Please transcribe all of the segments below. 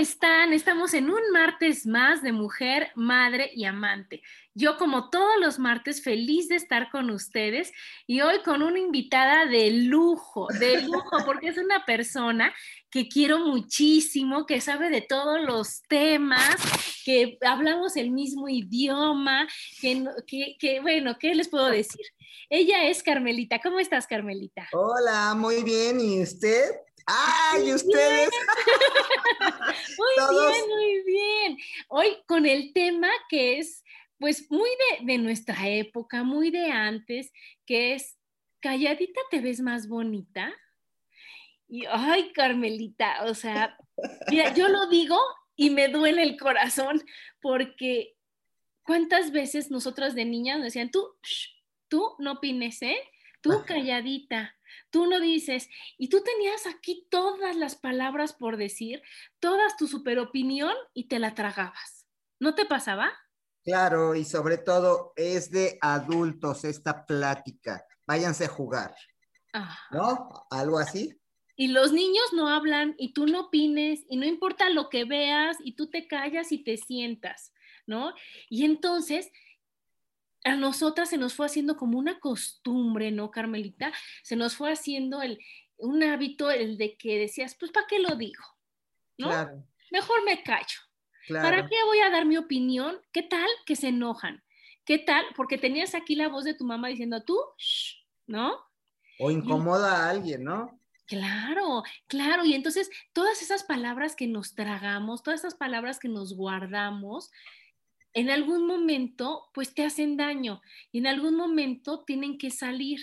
Están? Estamos en un martes más de mujer, madre y amante. Yo como todos los martes feliz de estar con ustedes y hoy con una invitada de lujo, de lujo, porque es una persona que quiero muchísimo, que sabe de todos los temas, que hablamos el mismo idioma, que, que bueno, ¿qué les puedo decir? Ella es Carmelita. ¿Cómo estás, Carmelita? Hola, muy bien. ¿Y usted? ¡Ay, ustedes! muy bien, muy bien. Hoy con el tema que es, pues, muy de, de nuestra época, muy de antes, que es, calladita te ves más bonita. Y, ay, Carmelita, o sea, mira, yo lo digo y me duele el corazón porque cuántas veces nosotras de niñas nos decían, tú, tú no opines, ¿eh? Tú calladita, tú no dices, y tú tenías aquí todas las palabras por decir, todas tu super opinión y te la tragabas. ¿No te pasaba? Claro, y sobre todo es de adultos esta plática. Váyanse a jugar. ¿No? Algo así. Y los niños no hablan y tú no opines y no importa lo que veas y tú te callas y te sientas, ¿no? Y entonces a nosotras se nos fue haciendo como una costumbre, ¿no, Carmelita? Se nos fue haciendo el, un hábito el de que decías, pues, ¿para qué lo digo? ¿No? Claro. Mejor me callo. ¿Para qué voy a dar mi opinión? ¿Qué tal que se enojan? ¿Qué tal? Porque tenías aquí la voz de tu mamá diciendo, tú, ¿no? O incomoda a alguien, ¿no? Claro, claro. Y entonces todas esas palabras que nos tragamos, todas esas palabras que nos guardamos, en algún momento pues te hacen daño y en algún momento tienen que salir.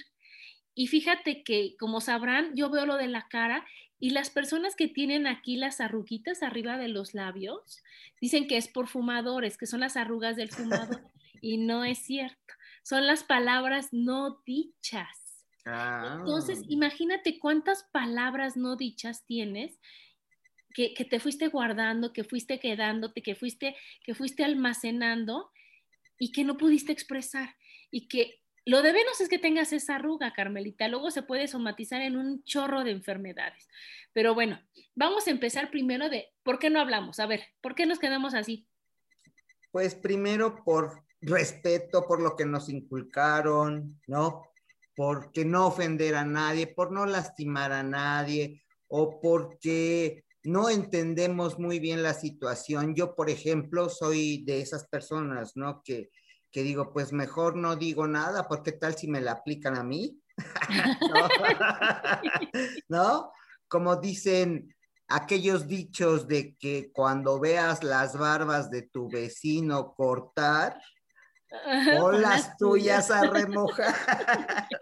Y fíjate que, como sabrán, yo veo lo de la cara y las personas que tienen aquí las arruguitas arriba de los labios dicen que es por fumadores, que son las arrugas del fumador. y no es cierto. Son las palabras no dichas. Entonces, ah. imagínate cuántas palabras no dichas tienes que, te fuiste guardando, que fuiste quedándote, que fuiste, que fuiste almacenando y que no pudiste expresar. Y que lo de menos es que tengas esa arruga, Carmelita. Luego se puede somatizar en un chorro de enfermedades. Pero bueno, vamos a empezar primero de por qué no hablamos. A ver, ¿por qué nos quedamos así? Pues primero por respeto, por lo que nos inculcaron, ¿no? Porque no ofender a nadie, por no lastimar a nadie, o porque no entendemos muy bien la situación. Yo, por ejemplo, soy de esas personas, ¿no? Que, que digo, pues mejor no digo nada, porque tal si me la aplican a mí? ¿No? Como dicen aquellos dichos de que cuando veas las barbas de tu vecino cortar, o las tuyas a remojar.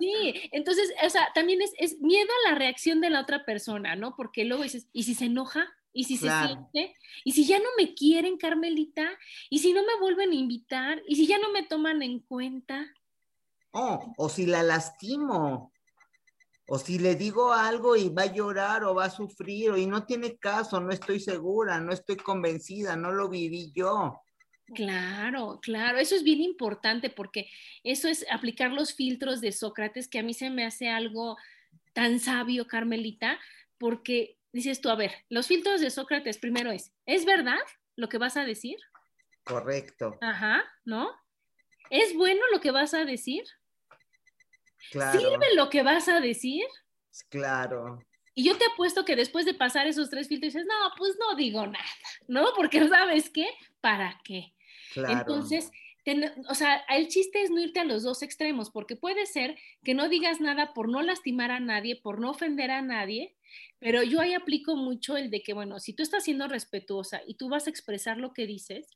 Sí, entonces, o sea, también es, miedo a la reacción de la otra persona, ¿no? Porque luego dices, ¿y si se enoja? ¿Y si se siente? ¿Y si ya no me quieren, Carmelita? ¿Y si no me vuelven a invitar? ¿Y si ya no me toman en cuenta? Oh, o si la lastimo. O si le digo algo y va a llorar o va a sufrir, o y no tiene caso, no estoy segura, no estoy convencida, no lo viví yo. Claro, claro, eso es bien importante porque eso es aplicar los filtros de Sócrates, que a mí se me hace algo tan sabio, Carmelita, porque dices tú, a ver, los filtros de Sócrates primero es, ¿es verdad lo que vas a decir? Correcto. Ajá, ¿no? ¿Es bueno lo que vas a decir? Claro. ¿Sirve lo que vas a decir? Claro. Y yo te apuesto que después de pasar esos tres filtros dices, no, pues no digo nada, ¿no? Porque sabes qué, ¿para qué? Claro. Entonces, o sea, el chiste es no irte a los dos extremos, porque puede ser que no digas nada por no lastimar a nadie, por no ofender a nadie, pero yo ahí aplico mucho el de que, bueno, si tú estás siendo respetuosa y tú vas a expresar lo que dices,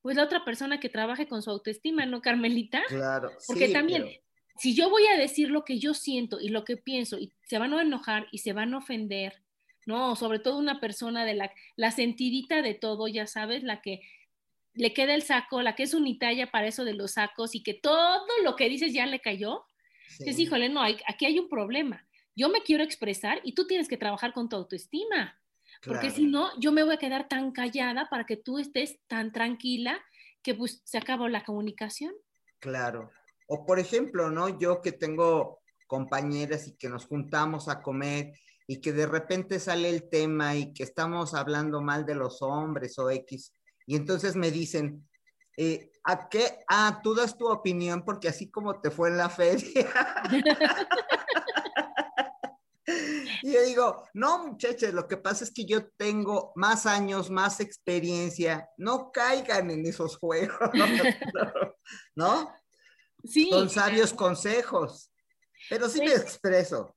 pues la otra persona que trabaje con su autoestima, ¿no, Carmelita? Claro. Porque también, si yo voy a decir lo que yo siento y lo que pienso, y se van a enojar y se van a ofender, ¿no? Sobre todo una persona de la, la sentidita de todo, ya sabes, la que le queda el saco, la que es unitalla para eso de los sacos y que todo lo que dices ya le cayó. Sí. híjole, no, aquí hay un problema. Yo me quiero expresar y tú tienes que trabajar con tu autoestima. Claro. Porque si no, yo me voy a quedar tan callada para que tú estés tan tranquila que pues se acabó la comunicación. Claro. O por ejemplo, ¿no? Yo que tengo compañeras y que nos juntamos a comer y que de repente sale el tema y que estamos hablando mal de los hombres o X. Y entonces me dicen, eh, ¿a qué? Ah, tú das tu opinión porque así como te fue en la feria. y yo digo, no muchachos, lo que pasa es que yo tengo más años, más experiencia, no caigan en esos juegos, ¿no? Sí. Son sabios consejos, pero sí me expreso.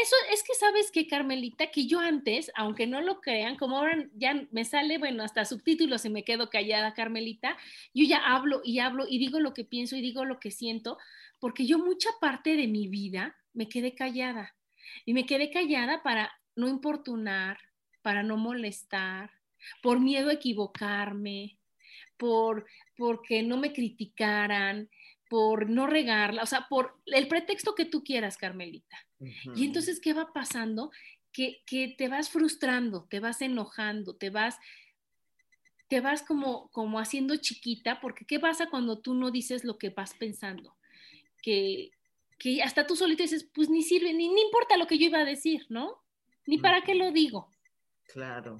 Eso es que sabes que, Carmelita, que yo antes, aunque no lo crean, como ahora ya me sale, bueno, hasta subtítulos y me quedo callada, Carmelita, yo ya hablo y hablo y digo lo que pienso y digo lo que siento, porque yo mucha parte de mi vida me quedé callada. Y me quedé callada para no importunar, para no molestar, por miedo a equivocarme, por porque no me criticaran, por no regarla, o sea, por el pretexto que tú quieras, Carmelita. Uh -huh. Y entonces, ¿qué va pasando? Que, que, te vas frustrando, te vas enojando, te vas, te vas como, como haciendo chiquita, porque ¿qué pasa cuando tú no dices lo que vas pensando? Que, que hasta tú solito dices, pues ni sirve, ni, ni importa lo que yo iba a decir, ¿no? Ni para qué lo digo. Claro.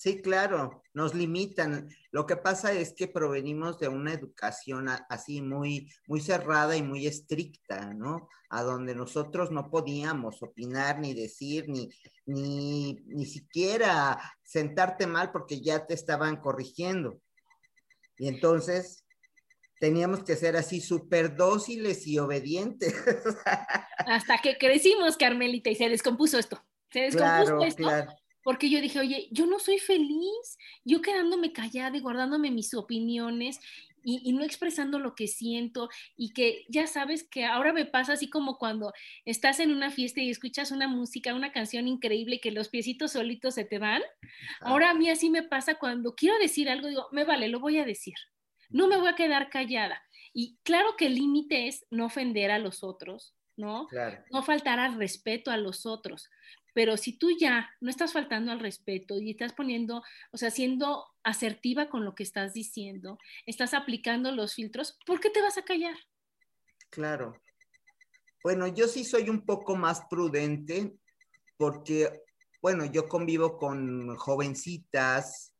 Sí, claro, nos limitan. Lo que pasa es que provenimos de una educación así muy, muy cerrada y muy estricta, ¿no? A donde nosotros no podíamos opinar, ni decir, ni, ni, ni siquiera sentarte mal porque ya te estaban corrigiendo. Y entonces teníamos que ser así súper dóciles y obedientes. Hasta que crecimos, Carmelita, y se descompuso esto. Se descompuso claro, esto. Claro porque yo dije, oye, yo no soy feliz, yo quedándome callada y guardándome mis opiniones y, y, no expresando lo que siento y que ya sabes que ahora me pasa así como cuando estás en una fiesta y escuchas una música, una canción increíble que los piecitos solitos se te van. Ahora a mí así me pasa cuando quiero decir algo, digo, me vale, lo voy a decir. No me voy a quedar callada. Y claro que el límite es no ofender a los otros, ¿no? Claro. No faltar al respeto a los otros. Pero si tú ya no estás faltando al respeto y estás poniendo, o sea, siendo asertiva con lo que estás diciendo, estás aplicando los filtros, ¿por qué te vas a callar? Claro. Bueno, yo sí soy un poco más prudente porque, bueno, yo convivo con jovencitas,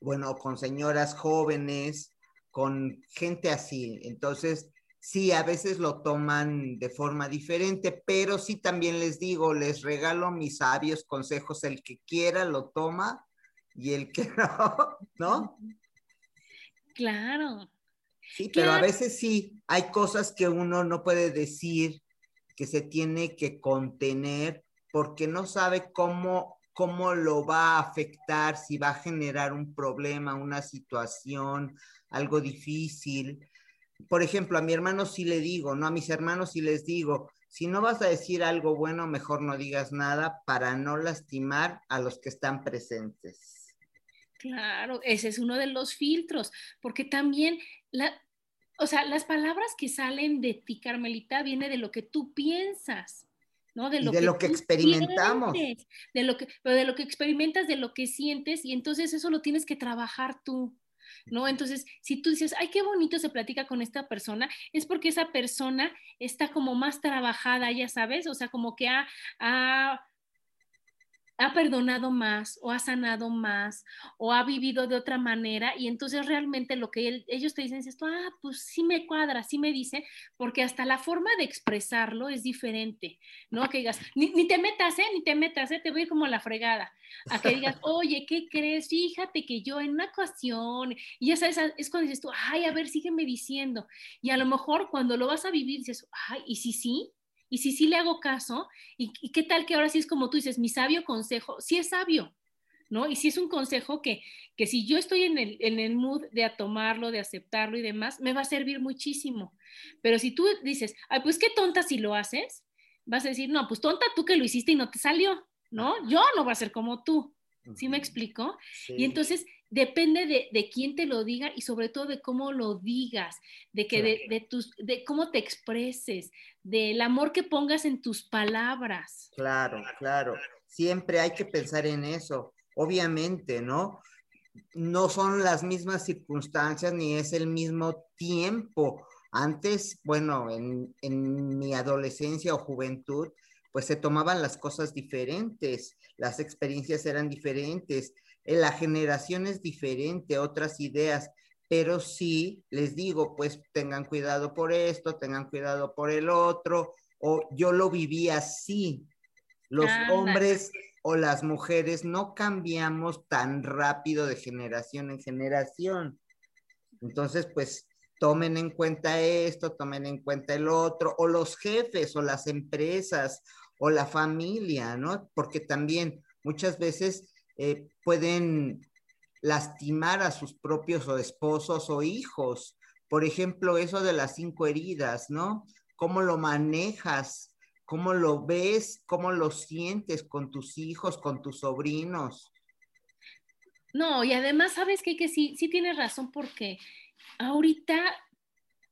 bueno, con señoras jóvenes, con gente así. Entonces, sí, a veces lo toman de forma diferente, pero sí también les digo, les regalo mis sabios consejos, el que quiera lo toma y el que no, ¿no? Claro. Sí, pero claro. a veces sí, hay cosas que uno no puede decir, que se tiene que contener porque no sabe cómo, cómo lo va a afectar, si va a generar un problema, una situación, algo difícil por ejemplo, a mi hermano sí le digo, ¿no? A mis hermanos sí les digo, si no vas a decir algo bueno, mejor no digas nada para no lastimar a los que están presentes. Claro, ese es uno de los filtros, porque también, la, o sea, las palabras que salen de ti, Carmelita, viene de lo que tú piensas. ¿no? De lo, de que, lo que experimentamos. Sientes, de lo que, pero de lo que experimentas, de lo que sientes, y entonces eso lo tienes que trabajar tú. ¿No? Entonces, si tú dices, ay, qué bonito se platica con esta persona, es porque esa persona está como más trabajada, ya sabes, o sea, como que ha, ha ha perdonado más o ha sanado más o ha vivido de otra manera y entonces realmente lo que ellos te dicen es esto, ah, pues sí me cuadra, sí me dice, porque hasta la forma de expresarlo es diferente, ¿no? Que digas, ni, te metas, ¿eh? Ni te metas, ¿eh? Te voy a ir como la fregada. A que digas, oye, ¿qué crees? Fíjate que yo en una ocasión, y ya sabes, es cuando dices tú, ay, a ver, sígueme diciendo. Y a lo mejor cuando lo vas a vivir dices, ay, ¿y si sí? Y si sí le hago caso, ¿y, qué tal que ahora sí es como tú dices, mi sabio consejo? Sí es sabio, ¿no? Y si es un consejo que, que si yo estoy en el, en el mood de tomarlo, de aceptarlo y demás, me va a servir muchísimo. Pero si tú dices, ay, pues qué tonta si lo haces, vas a decir, no, pues tonta tú que lo hiciste y no te salió, ¿no? Yo no voy a ser como tú. ¿Sí me explico? Y entonces depende de, quién te lo diga y sobre todo de cómo lo digas, de que de, tus, de cómo te expreses, del amor que pongas en tus palabras. Claro, claro. Siempre hay que pensar en eso. Obviamente, ¿no? No son las mismas circunstancias ni es el mismo tiempo. Antes, bueno, en, en mi adolescencia o juventud, pues se tomaban las cosas diferentes, las experiencias eran diferentes la generación es diferente, otras ideas, pero sí les digo, pues tengan cuidado por esto, tengan cuidado por el otro, o yo lo viví así. Los hombres o las mujeres no cambiamos tan rápido de generación en generación. Entonces, pues tomen en cuenta esto, tomen en cuenta el otro, o los jefes, o las empresas, o la familia, ¿no? Porque también muchas veces eh, pueden lastimar a sus propios o esposos o hijos. Por ejemplo, eso de las cinco heridas, ¿no? ¿Cómo lo manejas? ¿Cómo lo ves? ¿Cómo lo sientes con tus hijos, con tus sobrinos? No, y además, ¿sabes? Que sí, sí tienes razón porque ahorita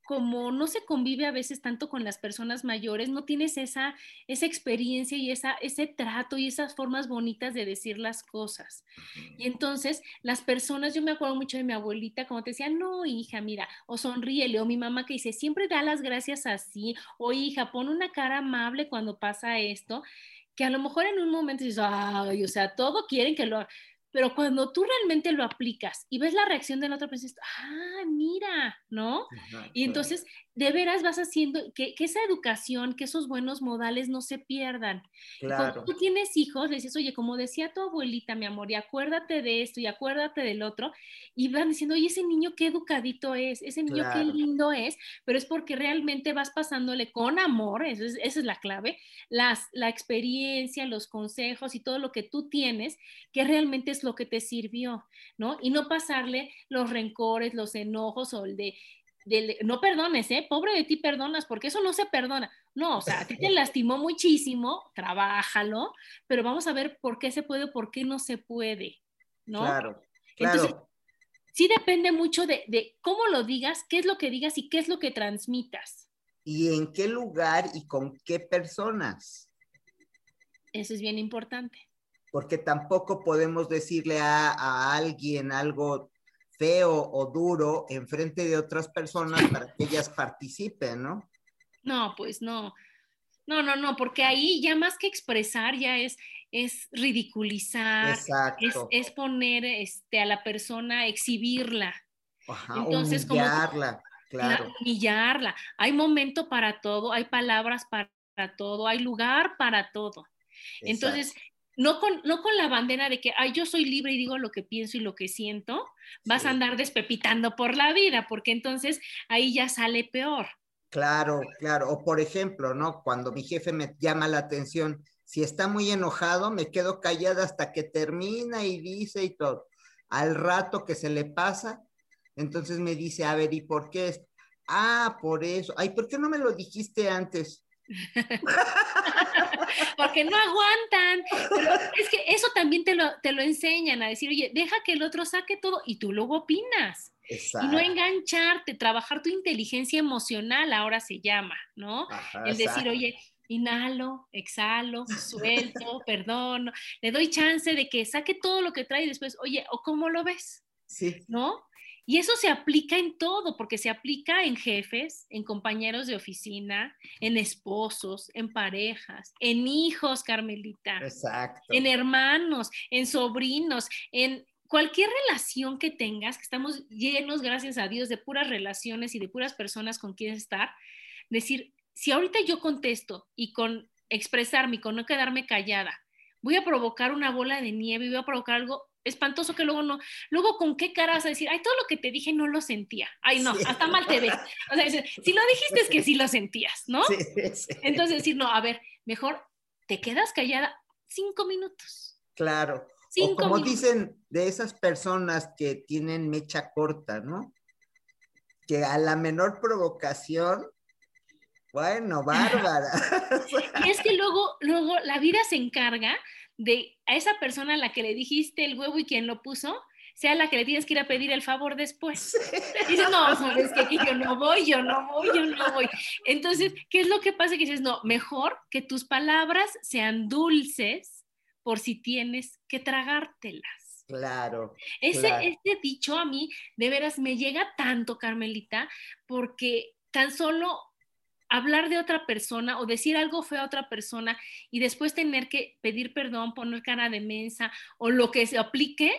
como no se convive a veces tanto con las personas mayores, no tienes esa, esa experiencia y esa, ese trato y esas formas bonitas de decir las cosas. Y entonces las personas, yo me acuerdo mucho de mi abuelita, como te decía, no, hija, mira, o sonríele, o mi mamá que dice, siempre da las gracias así, o hija, pon una cara amable cuando pasa esto, que a lo mejor en un momento dices, ay, o sea, todo quieren que lo pero cuando tú realmente lo aplicas y ves la reacción del otro, pues ah, mira, ¿no? y entonces de veras vas haciendo que, esa educación, que esos buenos modales no se pierdan. Cuando tú tienes hijos, le dices, oye, como decía tu abuelita, mi amor, y acuérdate de esto y acuérdate del otro, y van diciendo, oye, ese niño qué educadito es, ese niño qué lindo es, pero es porque realmente vas pasándole con amor, esa es la clave, las, la experiencia, los consejos y todo lo que tú tienes, que realmente es lo que te sirvió, ¿no? Y no pasarle los rencores, los enojos o el de no perdones, ¿eh? Pobre de ti perdonas, porque eso no se perdona. No, o sea, a ti te lastimó muchísimo, trabájalo, pero vamos a ver por qué se puede, por qué no se puede, ¿no? Claro, claro. Entonces, sí depende mucho de, de cómo lo digas, qué es lo que digas y qué es lo que transmitas. ¿Y en qué lugar y con qué personas? Eso es bien importante. Porque tampoco podemos decirle a, a alguien algo feo o duro en frente de otras personas para que ellas participen, ¿no? No, pues no. No, no, no, porque ahí ya más que expresar ya es, es ridiculizar, es, poner este, a la persona, exhibirla. Ajá, Entonces, humillarla, claro. Humillarla. Hay momento para todo, hay palabras para todo, hay lugar para todo. Entonces, no con, no con la bandera de que, ay, yo soy libre y digo lo que pienso y lo que siento, vas a andar despepitando por la vida, porque entonces ahí ya sale peor. Claro, claro. O por ejemplo, ¿no? Cuando mi jefe me llama la atención, si está muy enojado, me quedo callada hasta que termina y dice y todo. Al rato que se le pasa, entonces me dice, a ver, ¿y por qué? Es? Ah, por eso. Ay, ¿por qué no me lo dijiste antes? porque no aguantan. Pero es que eso también te lo, te lo enseñan a decir, oye, deja que el otro saque todo y tú luego opinas. Y no engancharte, trabajar tu inteligencia emocional, ahora se llama, ¿no? el decir, oye, inhalo, exhalo, suelto, perdono, le doy chance de que saque todo lo que trae y después, oye, ¿o cómo lo ves? Sí. ¿No? Y eso se aplica en todo, porque se aplica en jefes, en compañeros de oficina, en esposos, en parejas, en hijos, Carmelita. Exacto. En hermanos, en sobrinos, en cualquier relación que tengas, que estamos llenos, gracias a Dios, de puras relaciones y de puras personas con quien estar, decir, si ahorita yo contesto y con expresarme con no quedarme callada, voy a provocar una bola de nieve y voy a provocar algo espantoso que luego no, luego con qué cara vas a decir, ay, todo lo que te dije no lo sentía, ay, no, hasta mal te ves. O sea, si lo dijiste es que sí lo sentías, ¿no? Sí, sí. Entonces decir, no, a ver, mejor te quedas callada cinco minutos. Claro. o como dicen de esas personas que tienen mecha corta, ¿no? Que a la menor provocación bueno, bárbara. y es que luego, luego la vida se encarga de a esa persona a la que le dijiste el huevo y quien lo puso, sea la que le tienes que ir a pedir el favor después. Dices, no, sabes que aquí yo no voy, yo no voy, yo no voy. Entonces, ¿qué es lo que pasa? Que dices, no, mejor que tus palabras sean dulces por si tienes que tragártelas. Claro. Ese, ese dicho a mí, de veras, me llega tanto, Carmelita, porque tan solo hablar de otra persona o decir algo feo a otra persona y después tener que pedir perdón, poner cara de mensa o lo que se aplique,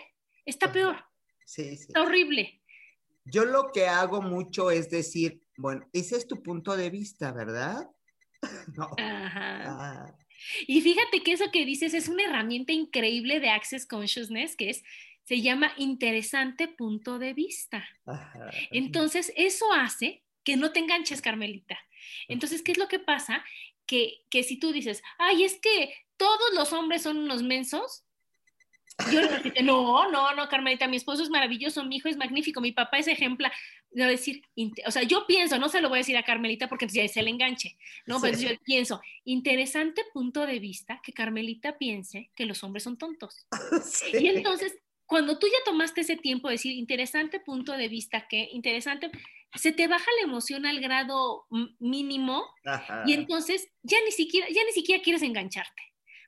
está peor. Sí, sí. Está horrible. Yo lo que hago mucho es decir, bueno, ese es tu punto de vista, ¿verdad? no. Ajá. Ah. Y fíjate que eso que dices es una herramienta increíble de Access Consciousness, que es, se llama interesante punto de vista. Ajá. Entonces, eso hace que no te enganches, Carmelita. Entonces, ¿qué es lo que pasa? Que, que si tú dices, ay, es que todos los hombres son unos mensos, yo le no, no, no, Carmelita, mi esposo es maravilloso, mi hijo es magnífico, mi papá es ejemplar. No decir, o sea, yo pienso, no se lo voy a decir a Carmelita porque ya es el enganche, ¿no? Pues yo pienso, interesante punto de vista que Carmelita piense que los hombres son tontos. Y entonces, cuando tú ya tomaste ese tiempo de decir, interesante punto de vista que, interesante, se te baja la emoción al grado mínimo y entonces ya ni siquiera, ya ni siquiera quieres engancharte,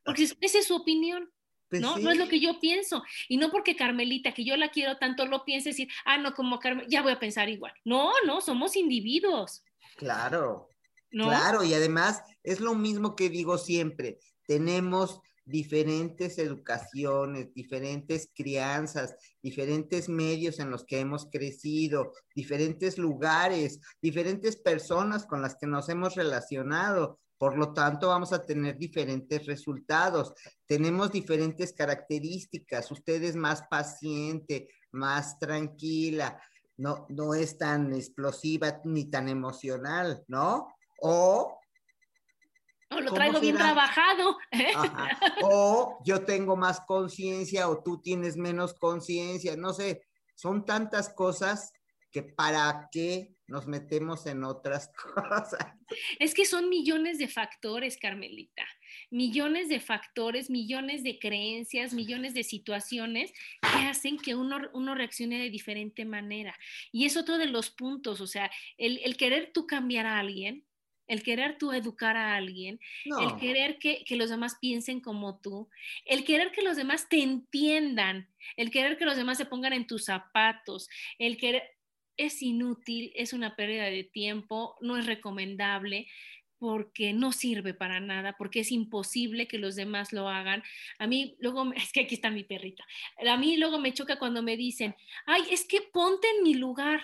porque esa es su opinión. Pues ¿no? No es lo que yo pienso. Y no porque Carmelita, que yo la quiero tanto, lo piense decir, ah, no, como Carmelita, ya voy a pensar igual. No, no, somos individuos. Claro. Claro, y además es lo mismo que digo siempre. Tenemos diferentes educaciones, diferentes crianzas, diferentes medios en los que hemos crecido, diferentes lugares, diferentes personas con las que nos hemos relacionado. Por lo tanto, vamos a tener diferentes resultados. Tenemos diferentes características. Usted es más paciente, más tranquila, no, no es tan explosiva ni tan emocional, ¿no? O o lo traigo bien trabajado. O yo tengo más conciencia o tú tienes menos conciencia, no sé, son tantas cosas que para qué nos metemos en otras cosas. Es que son millones de factores, Carmelita, millones de factores, millones de creencias, millones de situaciones que hacen que uno, uno reaccione de diferente manera. Y es otro de los puntos, o sea, el, el querer tú cambiar a alguien el querer tú educar a alguien, el querer que, los demás piensen como tú, el querer que los demás te entiendan, el querer que los demás se pongan en tus zapatos, el querer es inútil, es una pérdida de tiempo, no es recomendable porque no sirve para nada, porque es imposible que los demás lo hagan. A mí luego, es que aquí está mi perrita, a mí luego me choca cuando me dicen, ay, es que ponte en mi lugar.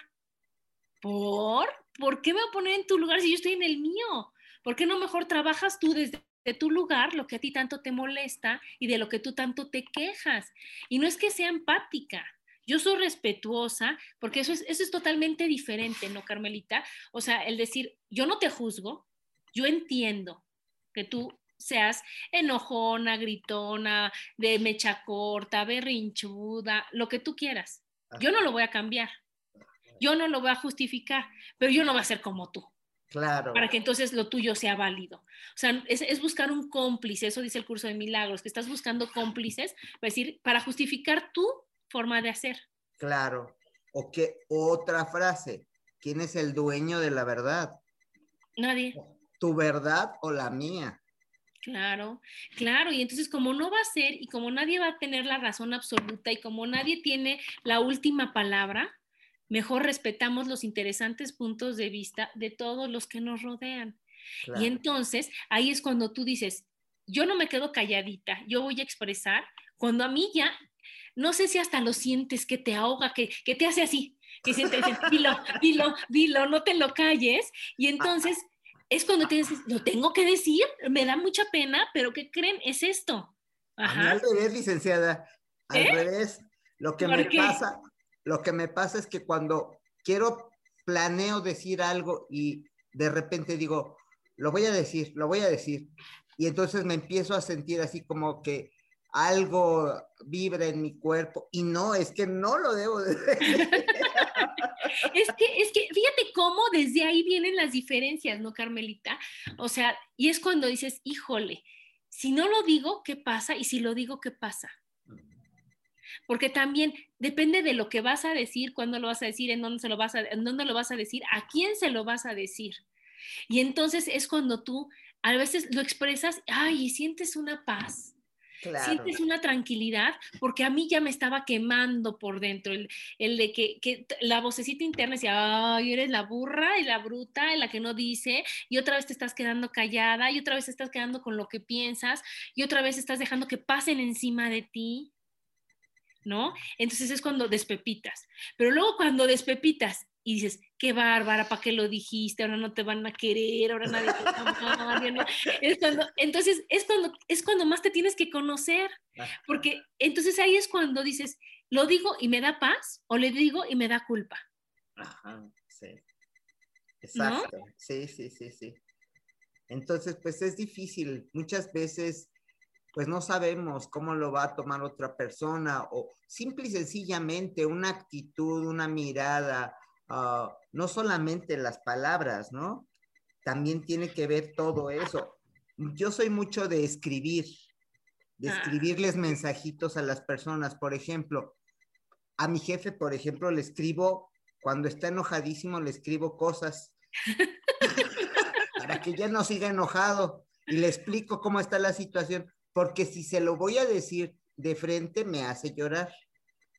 ¿Por? ¿Por qué me voy a poner en tu lugar si yo estoy en el mío? ¿Por qué no mejor trabajas tú desde tu lugar lo que a ti tanto te molesta y de lo que tú tanto te quejas? Y no es que sea empática. Yo soy respetuosa, porque eso es, eso es totalmente diferente, ¿no, Carmelita? O sea, el decir, yo no te juzgo, yo entiendo que tú seas enojona, gritona, de mecha corta, berrinchuda, lo que tú quieras. Yo no lo voy a cambiar yo no lo voy a justificar, pero yo no voy a ser como tú. Claro. Para que entonces lo tuyo sea válido. O sea, es, buscar un cómplice, eso dice el curso de milagros, que estás buscando cómplices, para decir, para justificar tu forma de hacer. Claro. O que otra frase, ¿quién es el dueño de la verdad? Nadie. ¿Tu verdad o la mía? Claro, claro, y entonces como no va a ser y como nadie va a tener la razón absoluta y como nadie tiene la última palabra, mejor respetamos los interesantes puntos de vista de todos los que nos rodean. Y entonces ahí es cuando tú dices, yo no me quedo calladita, yo voy a expresar, cuando a mí ya, no sé si hasta lo sientes que te ahoga, que, que te hace así, que sientes, dilo, dilo, dilo, no te lo calles. Y entonces es cuando te dices, lo tengo que decir, me da mucha pena, pero ¿qué creen? Es esto. Ajá. al revés, licenciada, al ¿Eh? revés. Lo que me pasa, lo que me pasa es que cuando quiero planeo decir algo y de repente digo, lo voy a decir, lo voy a decir. Y entonces me empiezo a sentir así como que algo vibra en mi cuerpo y no, es que no lo debo de es que, es que, fíjate cómo desde ahí vienen las diferencias, ¿no, Carmelita? O sea, y es cuando dices, híjole, si no lo digo, ¿qué pasa? Y si lo digo, ¿qué pasa? Porque también depende de lo que vas a decir, cuándo lo vas a decir, en dónde, se lo vas a, en dónde lo vas a decir, a quién se lo vas a decir. Y entonces es cuando tú a veces lo expresas, ay, y sientes una paz. Sientes una tranquilidad, porque a mí ya me estaba quemando por dentro, el, el de que, que, la vocecita interna decía, ay, eres la burra y la bruta, y la que no dice, y otra vez te estás quedando callada, y otra vez te estás quedando con lo que piensas, y otra vez estás dejando que pasen encima de ti. ¿No? Entonces es cuando despepitas. Pero luego cuando despepitas y dices, qué bárbara, ¿para qué lo dijiste? Ahora no te van a querer, ahora nadie te va es cuando, Entonces es cuando, es cuando más te tienes que conocer, ah. porque entonces ahí es cuando dices, ¿lo digo y me da paz o le digo y me da culpa? Ajá, sí. Exacto, sí, sí, sí, sí. Entonces, pues es difícil. Muchas veces, pues no sabemos cómo lo va a tomar otra persona o simple y sencillamente una actitud, una mirada, Ah, no solamente las palabras, ¿no? También tiene que ver todo eso. Yo soy mucho de escribir, de ah. escribirles mensajitos a las personas. Por ejemplo, a mi jefe, por ejemplo, le escribo, cuando está enojadísimo, le escribo cosas para que ya no siga enojado y le explico cómo está la situación, porque si se lo voy a decir de frente, me hace llorar.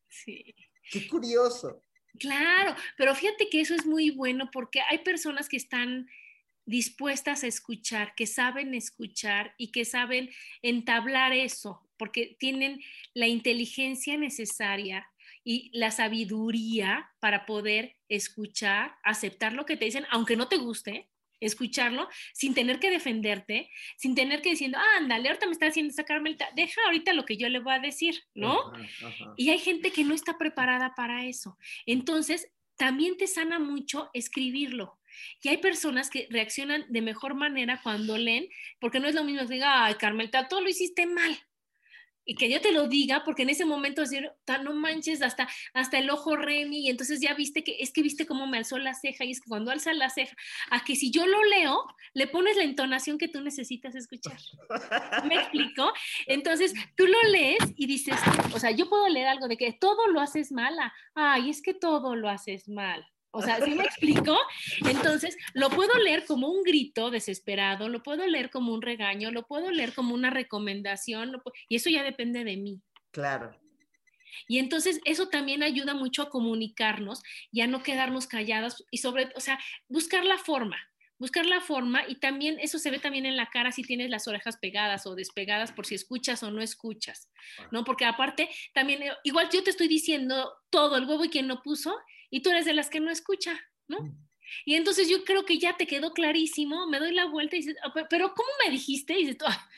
Sí. Qué curioso. Claro, pero fíjate que eso es muy bueno porque hay personas que están dispuestas a escuchar, que saben escuchar y que saben entablar eso, porque tienen la inteligencia necesaria y la sabiduría para poder escuchar, aceptar lo que te dicen, aunque no te guste, escucharlo sin tener que defenderte, sin tener que diciendo, ah, ándale, ahorita me está haciendo esa Carmelita, deja ahorita lo que yo le voy a decir, ¿no? Y hay gente que no está preparada para eso. Entonces, también te sana mucho escribirlo. Y hay personas que reaccionan de mejor manera cuando leen, porque no es lo mismo que diga, ay, Carmelita, todo lo hiciste mal y que yo te lo diga, porque en ese momento decir, no manches, hasta, hasta el ojo Remy, y entonces ya viste que, es que viste cómo me alzó la ceja, y es que cuando alza la ceja, a que si yo lo leo, le pones la entonación que tú necesitas escuchar. ¿Me explico? Entonces, tú lo lees y dices, o sea, yo puedo leer algo de que todo lo haces mala, ay, es que todo lo haces mal. O sea, ¿sí me explico? Entonces, lo puedo leer como un grito desesperado, lo puedo leer como un regaño, lo puedo leer como una recomendación, y eso ya depende de mí. Claro. Y entonces eso también ayuda mucho a comunicarnos y a no quedarnos callados y sobre, o sea, buscar la forma, buscar la forma y también eso se ve también en la cara si tienes las orejas pegadas o despegadas por si escuchas o no escuchas, ¿no? Porque aparte también, eh, igual yo te estoy diciendo todo el huevo y quien lo puso y tú eres de las que no escucha, ¿no? Mm. Y entonces yo creo que ya te quedó clarísimo, me doy la vuelta y dices, ah, pero ¿cómo me dijiste? Y dices, ah,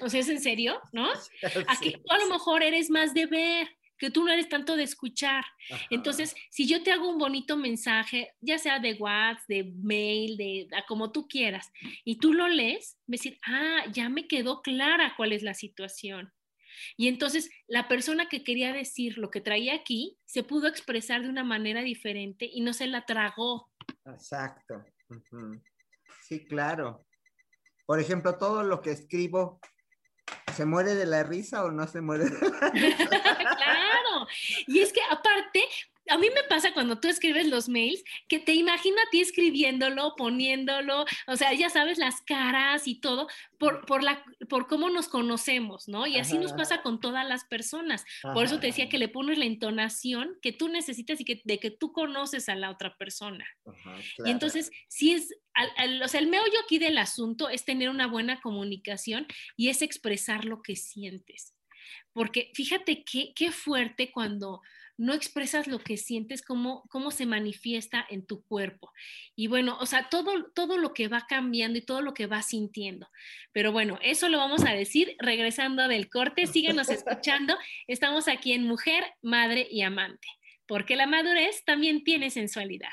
o sea, ¿es en serio? ¿No? Aquí tú a lo mejor eres más de ver, que tú no eres tanto de escuchar. Entonces, si yo te hago un bonito mensaje, ya sea de WhatsApp, de mail, de como tú quieras, y tú lo lees, me decir, ah, ya me quedó clara cuál es la situación. Y entonces la persona que quería decir lo que traía aquí se pudo expresar de una manera diferente y no se la tragó. Exacto. Sí, claro. Por ejemplo, todo lo que escribo, ¿se muere de la risa o no se muere de la risa? claro. Y es que aparte, a mí me pasa cuando tú escribes los mails que te imagino a ti escribiéndolo, poniéndolo, o sea, ya sabes las caras y todo, por, por, la, por cómo nos conocemos, ¿no? Y así nos pasa con todas las personas. Por eso te decía que le pones la entonación que tú necesitas y que, de que tú conoces a la otra persona. Y entonces, si es, o sea, el meollo aquí del asunto es tener una buena comunicación y es expresar lo que sientes. Porque fíjate qué, qué fuerte cuando no expresas lo que sientes, cómo, cómo se manifiesta en tu cuerpo. Y bueno, o sea, todo, todo lo que va cambiando y todo lo que va sintiendo. Pero bueno, eso lo vamos a decir regresando del corte. Síguenos escuchando. Estamos aquí en Mujer, Madre y Amante, porque la madurez también tiene sensualidad.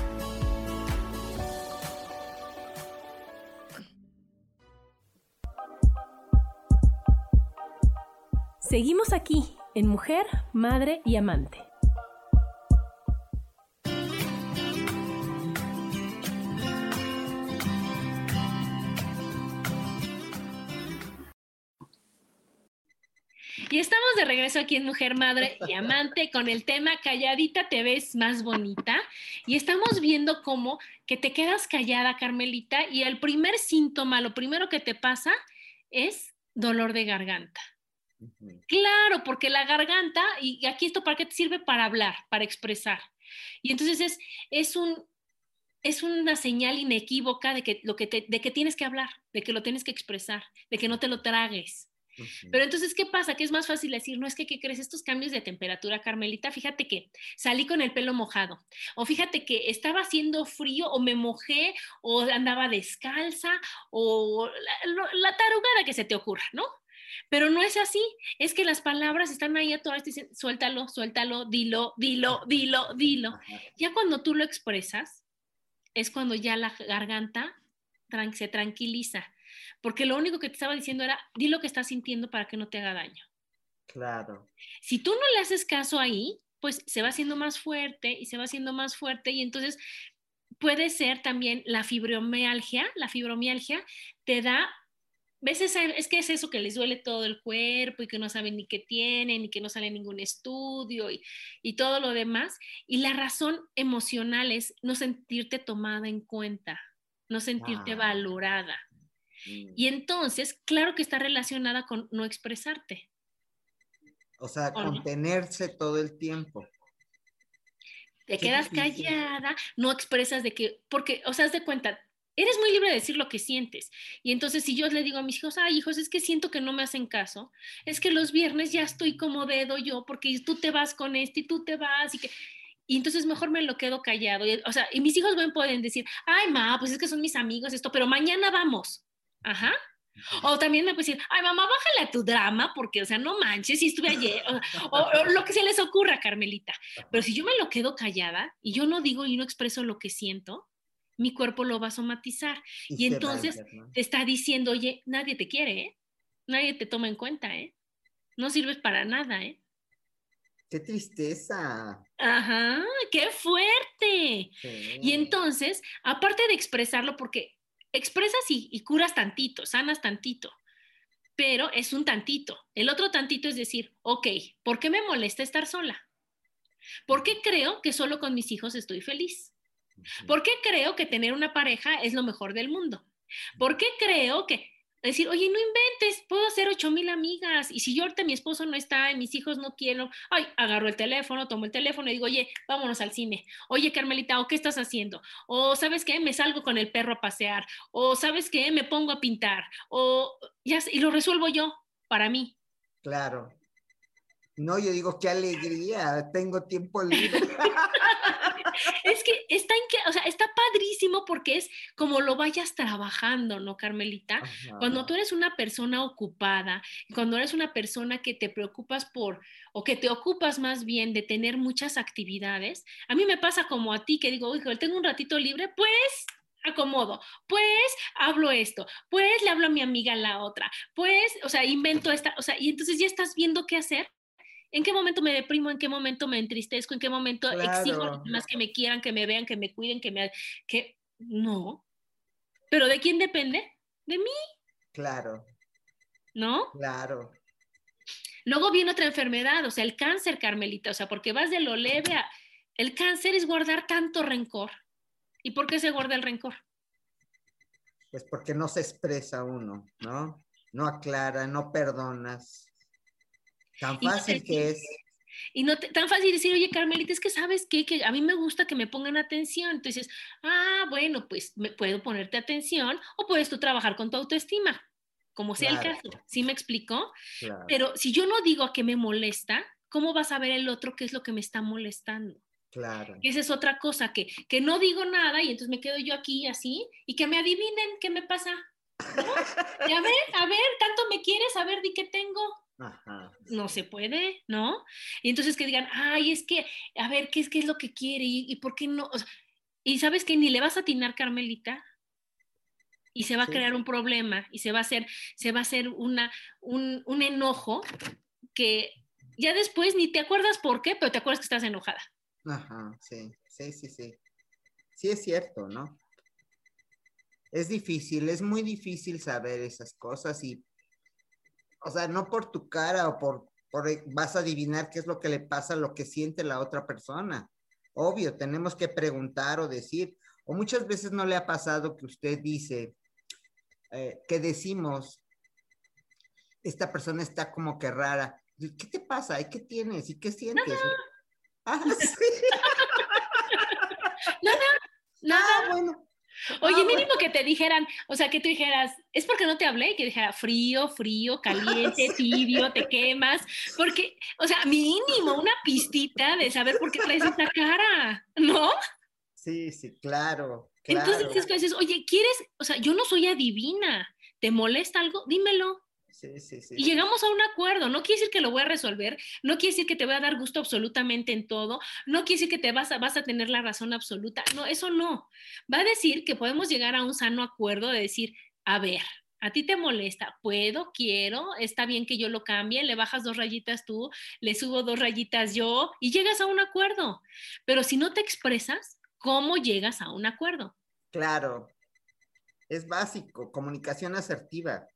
Seguimos aquí en Mujer, Madre y Amante. Y estamos de regreso aquí en Mujer, Madre y Amante con el tema Calladita te ves más bonita. Y estamos viendo cómo que te quedas callada, Carmelita, y el primer síntoma, lo primero que te pasa es dolor de garganta. Claro, porque la garganta, y aquí esto para qué te sirve para hablar, para expresar. Y entonces es, es, un, es una señal inequívoca de que, lo que de que tienes que hablar, de que lo tienes que expresar, de que no te lo tragues. Pero entonces, ¿qué pasa? Que es más fácil decir, no es que, ¿qué crees? Estos cambios de temperatura, Carmelita, fíjate que salí con el pelo mojado, o fíjate que estaba haciendo frío, o me mojé, o andaba descalza, o la, la tarugada que se te ocurra, ¿no? Pero no es así, es que las palabras están ahí a todas, dicen, suéltalo, suéltalo, dilo, dilo, dilo, dilo. Ya cuando tú lo expresas, es cuando ya la garganta se tranquiliza, porque lo único que te estaba diciendo era, di lo que estás sintiendo para que no te haga daño. Claro. Si tú no le haces caso ahí, pues se va haciendo más fuerte y se va haciendo más fuerte y entonces puede ser también la fibromialgia, la fibromialgia te da veces es que es eso que les duele todo el cuerpo y que no saben ni qué tienen y que no sale ningún estudio y, y, todo lo demás. Y la razón emocional es no sentirte tomada en cuenta, no sentirte valorada. Mm. Y entonces, claro que está relacionada con no expresarte. O sea, contenerse todo el tiempo. Te quedas callada, no expresas de que, porque, o sea, haz de cuenta, eres muy libre de decir lo que sientes. Y entonces si yo le digo a mis hijos, ay hijos, es que siento que no me hacen caso, es que los viernes ya estoy como dedo yo porque tú te vas con este y tú te vas y que... y entonces mejor me lo quedo callado. o sea, y mis hijos me pueden decir, ay, ma, pues es que son mis amigos, esto, pero mañana vamos. Ajá. O también me puede decir, ay, mamá, bájale a tu drama, porque, o sea, no manches, si estuve ayer, o, lo que se les ocurra, Carmelita. Pero si yo me lo quedo callada y yo no digo y no expreso lo que siento, mi cuerpo lo va a somatizar. Y, entonces te está diciendo, oye, nadie te quiere, ¿eh? Nadie te toma en cuenta, ¿eh? No sirves para nada, ¿eh? ¡Qué tristeza! Ajá, qué fuerte. Y entonces, aparte de expresarlo, porque expresas y, curas tantito, sanas tantito, pero es un tantito. El otro tantito es decir, ok, ¿por qué me molesta estar sola? ¿Por qué creo que solo con mis hijos estoy feliz? ¿Por qué creo que tener una pareja es lo mejor del mundo? ¿Por qué creo que decir, oye, no inventes, puedo hacer ocho mil amigas. Y si yo ahorita mi esposo no está y mis hijos no quieren, ay, agarro el teléfono, tomo el teléfono y digo, oye, vámonos al cine. Oye, Carmelita, ¿o qué estás haciendo? O sabes qué, me salgo con el perro a pasear. O sabes qué, me pongo a pintar. O ya, y lo resuelvo yo para mí. Claro. No, yo digo, qué alegría, tengo tiempo libre. es que está, en o sea, está padrísimo porque es como lo vayas trabajando, ¿no, Carmelita? Cuando tú eres una persona ocupada, cuando eres una persona que te preocupas por, o que te ocupas más bien de tener muchas actividades, a mí me pasa como a ti que digo, oye, tengo un ratito libre, pues acomodo, pues hablo esto, pues le hablo a mi amiga la otra, pues, o sea, invento esta, o sea, y entonces ya estás viendo qué hacer ¿En qué momento me deprimo? ¿En qué momento me entristezco? ¿En qué momento exijo a los demás que me quieran, que me vean, que me cuiden, que me... que No. ¿Pero de quién depende? De mí. Claro. ¿No? Claro. Luego viene otra enfermedad, o sea, el cáncer, Carmelita, o sea, porque vas de lo leve a... El cáncer es guardar tanto rencor. ¿Y por qué se guarda el rencor? Pues porque no se expresa uno, ¿no? No aclara, no perdonas. Tan fácil que es. Y no tan fácil decir, oye, Carmelita, es que sabes qué? que a mí me gusta que me pongan atención. Entonces, ah, bueno, pues me puedo ponerte atención o puedes tú trabajar con tu autoestima, como sea el caso. ¿Sí me explicó? Pero si yo no digo a qué me molesta, ¿cómo va a saber el otro qué es lo que me está molestando? Claro. Esa es otra cosa, que, que no digo nada y entonces me quedo yo aquí así y que me adivinen qué me pasa. A ver, a ver, tanto me quieres, a ver, di qué tengo. No se puede, ¿no? Y entonces que digan, ay, es que, a ver, ¿qué es, qué es lo que quiere? ¿Y, por qué no? y sabes que ni le vas a atinar, Carmelita, y se va a crear un problema, y se va a hacer, se va a hacer una, un, un enojo que ya después ni te acuerdas por qué, pero te acuerdas que estás enojada. Ajá, sí, sí, sí, sí. Sí es cierto, ¿no? Es difícil, es muy difícil saber esas cosas y o sea, no por tu cara o por, vas a adivinar qué es lo que le pasa, lo que siente la otra persona. Obvio, tenemos que preguntar o decir, o muchas veces no le ha pasado que usted dice, eh, que decimos, esta persona está como que rara. ¿Qué te pasa? ¿Y qué tienes? ¿Y qué sientes? Ah, no, no, Ah, bueno. Oye, ah, mínimo que te dijeran, o sea, que tú dijeras, es porque no te hablé, que dijera frío, frío, caliente, tibio, te quemas, porque, o sea, mínimo una pistita de saber por qué traes esa cara, ¿no? Sí, sí, claro. Entonces es que dices, oye, ¿quieres? O sea, yo no soy adivina, ¿te molesta algo? Dímelo. Y llegamos a un acuerdo. No quiere decir que lo voy a resolver, no quiere decir que te voy a dar gusto absolutamente en todo, no quiere decir que te vas a, vas a tener la razón absoluta. No, eso no. Va a decir que podemos llegar a un sano acuerdo de decir, a ver, a ti te molesta, puedo, quiero, está bien que yo lo cambie, le bajas dos rayitas tú, le subo dos rayitas yo y llegas a un acuerdo. Pero si no te expresas, ¿cómo llegas a un acuerdo? Claro, es básico, comunicación asertiva.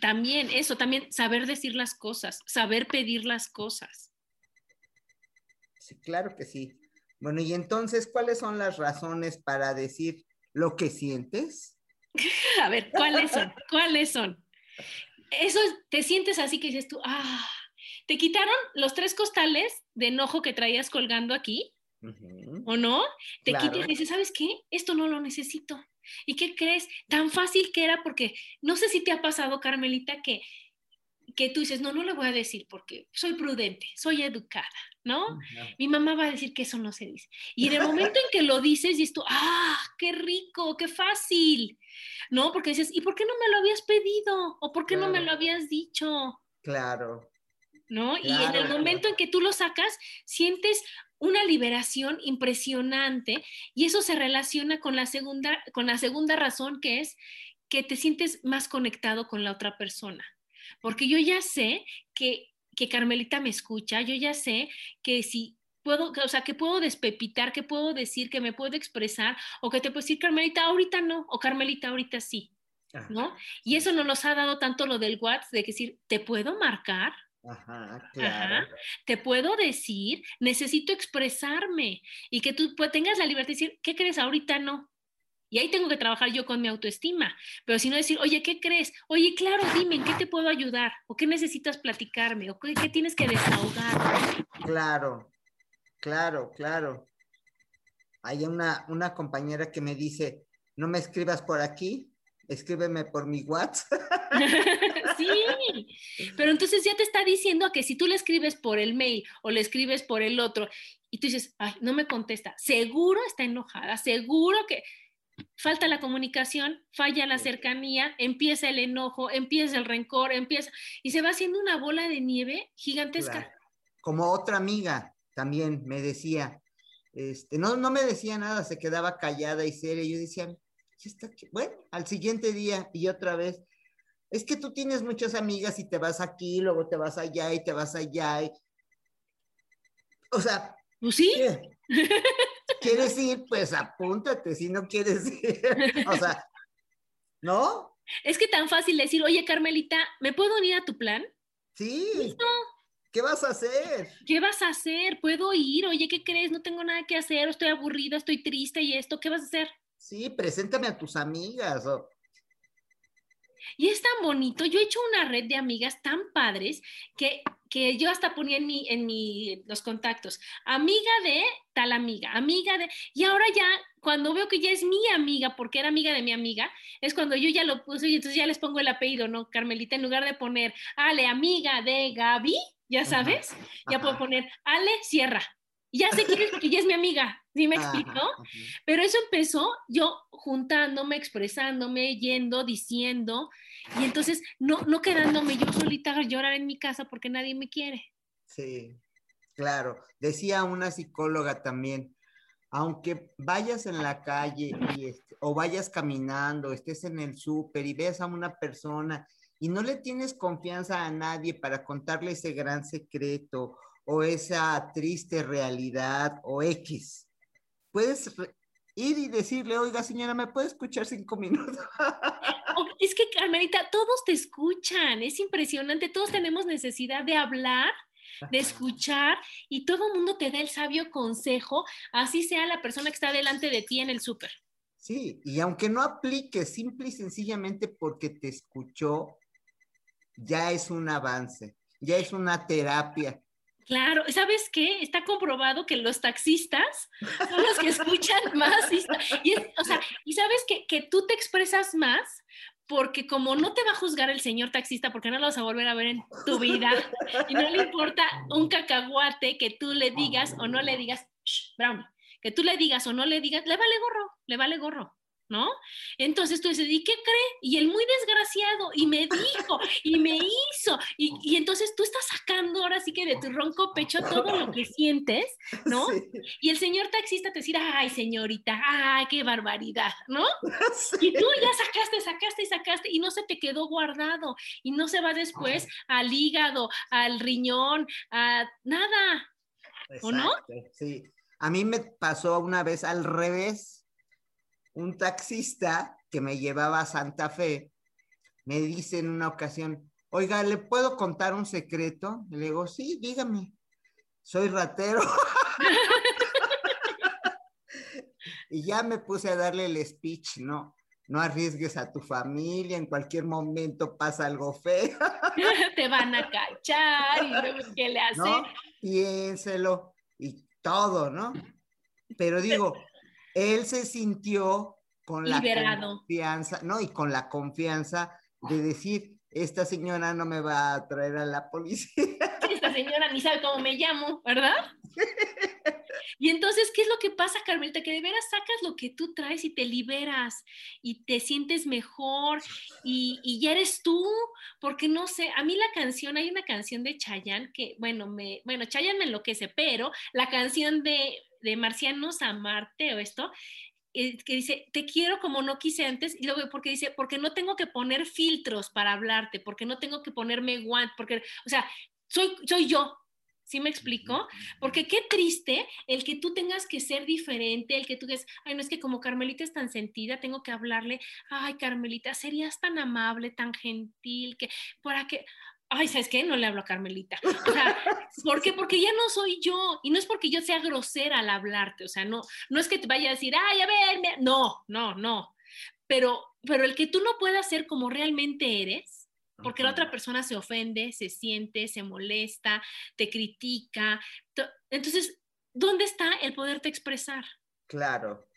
También eso, también saber decir las cosas, saber pedir las cosas. Sí, claro que sí. Bueno, y entonces, ¿cuáles son las razones para decir lo que sientes? A ver, ¿cuáles son? ¿Cuáles son? Eso, te sientes así que dices tú, ah, te quitaron los tres costales de enojo que traías colgando aquí, ¿o no? Te quitas y dices, ¿sabes qué? Esto no lo necesito. ¿Y qué crees? Tan fácil que era porque no sé si te ha pasado, Carmelita, que que tú dices, no, no le voy a decir porque soy prudente, soy educada, ¿no? Mi mamá va a decir que eso no se dice. Y en el momento en que lo dices, dices tú, ah, qué rico, qué fácil, ¿no? Porque dices, ¿y por qué no me lo habías pedido? ¿O por qué no me lo habías dicho? Claro. ¿No? y en el momento en que tú lo sacas, sientes una liberación impresionante y eso se relaciona con la segunda, con la segunda razón que es que te sientes más conectado con la otra persona porque yo ya sé que, que Carmelita me escucha, yo ya sé que si puedo, o sea, que puedo despepitar, que puedo decir, que me puedo expresar, o que te puedo decir, Carmelita, ahorita no, o Carmelita, ahorita sí, ¿no? Y eso no nos ha dado tanto lo del WhatsApp, de decir, ¿te puedo marcar? Ajá, claro. Te puedo decir, necesito expresarme y que tú pues, tengas la libertad de decir, ¿qué crees? Ahorita no. Y ahí tengo que trabajar yo con mi autoestima. Pero si no decir, oye, ¿qué crees? Oye, claro, dime, ¿en qué te puedo ayudar? ¿O qué necesitas platicarme? ¿O qué, tienes que desahogar? Claro, claro, claro. Hay una, una compañera que me dice, no me escribas por aquí, escríbeme por mi WhatsApp. sí, pero entonces ya te está diciendo que si tú le escribes por el mail o le escribes por el otro y tú dices, ay, no me contesta, seguro está enojada, seguro que falta la comunicación, falla la cercanía, empieza el enojo, empieza el rencor, empieza y se va haciendo una bola de nieve gigantesca. Como otra amiga también me decía, este, no, no me decía nada, se quedaba callada y seria. Yo decía, bueno, al siguiente día y otra vez, es que tú tienes muchas amigas y te vas aquí, luego te vas allá y te vas allá. O sea, ¿Pues sí? ¿Quieres ir? Pues apúntate, si no quieres ir. O sea, ¿no? Es que tan fácil decir, oye, Carmelita, ¿me puedo unir a tu plan? Sí. ¿Qué vas a hacer? ¿Qué vas a hacer? ¿Puedo ir? Oye, ¿qué crees? No tengo nada que hacer, estoy aburrida, estoy triste y esto, ¿qué vas a hacer? Sí, preséntame a tus amigas. Y es tan bonito, yo he hecho una red de amigas tan padres que, que yo hasta ponía en, mi, en mi, los contactos, amiga de tal amiga, amiga de... Y ahora ya, cuando veo que ya es mi amiga, porque era amiga de mi amiga, es cuando yo ya lo puse y entonces ya les pongo el apellido, ¿no? Carmelita, en lugar de poner Ale, amiga de Gaby, ya sabes, ya puedo poner Ale Sierra. Ya sé quién es porque ya es mi amiga, ¿sí me explico? Pero eso empezó yo juntándome, expresándome, yendo, diciendo, y entonces no, no quedándome yo solita a llorar en mi casa porque nadie me quiere. Sí, claro. Decía una psicóloga también, aunque vayas en la calle este, o vayas caminando, estés en el súper y veas a una persona y no le tienes confianza a nadie para contarle ese gran secreto o esa triste realidad o X, puedes ir y decirle, oiga señora, ¿me puede escuchar cinco minutos? es que Carmelita, todos te escuchan, es impresionante, todos tenemos necesidad de hablar de escuchar y todo el mundo te da el sabio consejo, así sea la persona que está delante de ti en el súper. Sí, y aunque no aplique simple y sencillamente porque te escuchó, ya es un avance, ya es una terapia. Claro, ¿sabes qué? Está comprobado que los taxistas son los que escuchan más. Y, o sea, y sabes que, que tú te expresas más porque como no te va a juzgar el señor taxista porque no lo vas a volver a ver en tu vida y no le importa un cacahuate que tú le digas o no le digas, Brown, que tú le digas o no le digas, le vale gorro, le vale gorro. ¿No? Entonces tú dices, ¿y qué cree? Y él muy desgraciado, y me dijo, y me hizo, y, entonces tú estás sacando ahora sí que de tu ronco pecho todo lo que sientes, ¿no? Y el señor taxista te dice, ay, señorita, ay, qué barbaridad, ¿no? Y tú ya sacaste, sacaste y sacaste, y no se te quedó guardado, y no se va después al hígado, al riñón, a nada, ¿o no? Sí. A mí me pasó una vez al revés un taxista que me llevaba a Santa Fe me dice en una ocasión, oiga, ¿le puedo contar un secreto? Le digo, sí, dígame, soy ratero. y ya me puse a darle el speech, ¿no? No arriesgues a tu familia, en cualquier momento pasa algo feo. Te van a cachar y luego qué le hace. ¿No? Piénselo y todo, ¿no? Pero digo, él se sintió con la confianza, no, y con la confianza de decir, esta señora no me va a traer a la policía. Esta señora ni sabe cómo me llamo, ¿verdad? Y entonces, ¿qué es lo que pasa, Carmelita? Que de veras sacas lo que tú traes y te liberas y te sientes mejor y, y ya eres tú, porque no sé, a mí la canción, hay una canción de Chayanne que, bueno, me, bueno, Chayanne me enloquece, pero la canción de, de Marcianos a Marte o esto, eh, que dice, te quiero como no quise antes, y luego porque dice, porque no tengo que poner filtros para hablarte, porque no tengo que ponerme guant, porque, o sea, soy, soy yo, ¿Sí me explico? Porque qué triste el que tú tengas que ser diferente, el que tú digas, ay, no es que como Carmelita es tan sentida, tengo que hablarle, ay, Carmelita, serías tan amable, tan gentil, que para que, ay, ¿sabes qué? No le hablo a Carmelita. O sea, ¿por qué? Porque ya no soy yo. Y no es porque yo sea grosera al hablarte, o sea, no, no es que te vaya a decir, ay, a ver, no, no, no. Pero, pero el que tú no puedas ser como realmente eres, porque la otra persona se ofende, se siente, se molesta, te critica. Entonces, ¿dónde está el poderte expresar? Claro,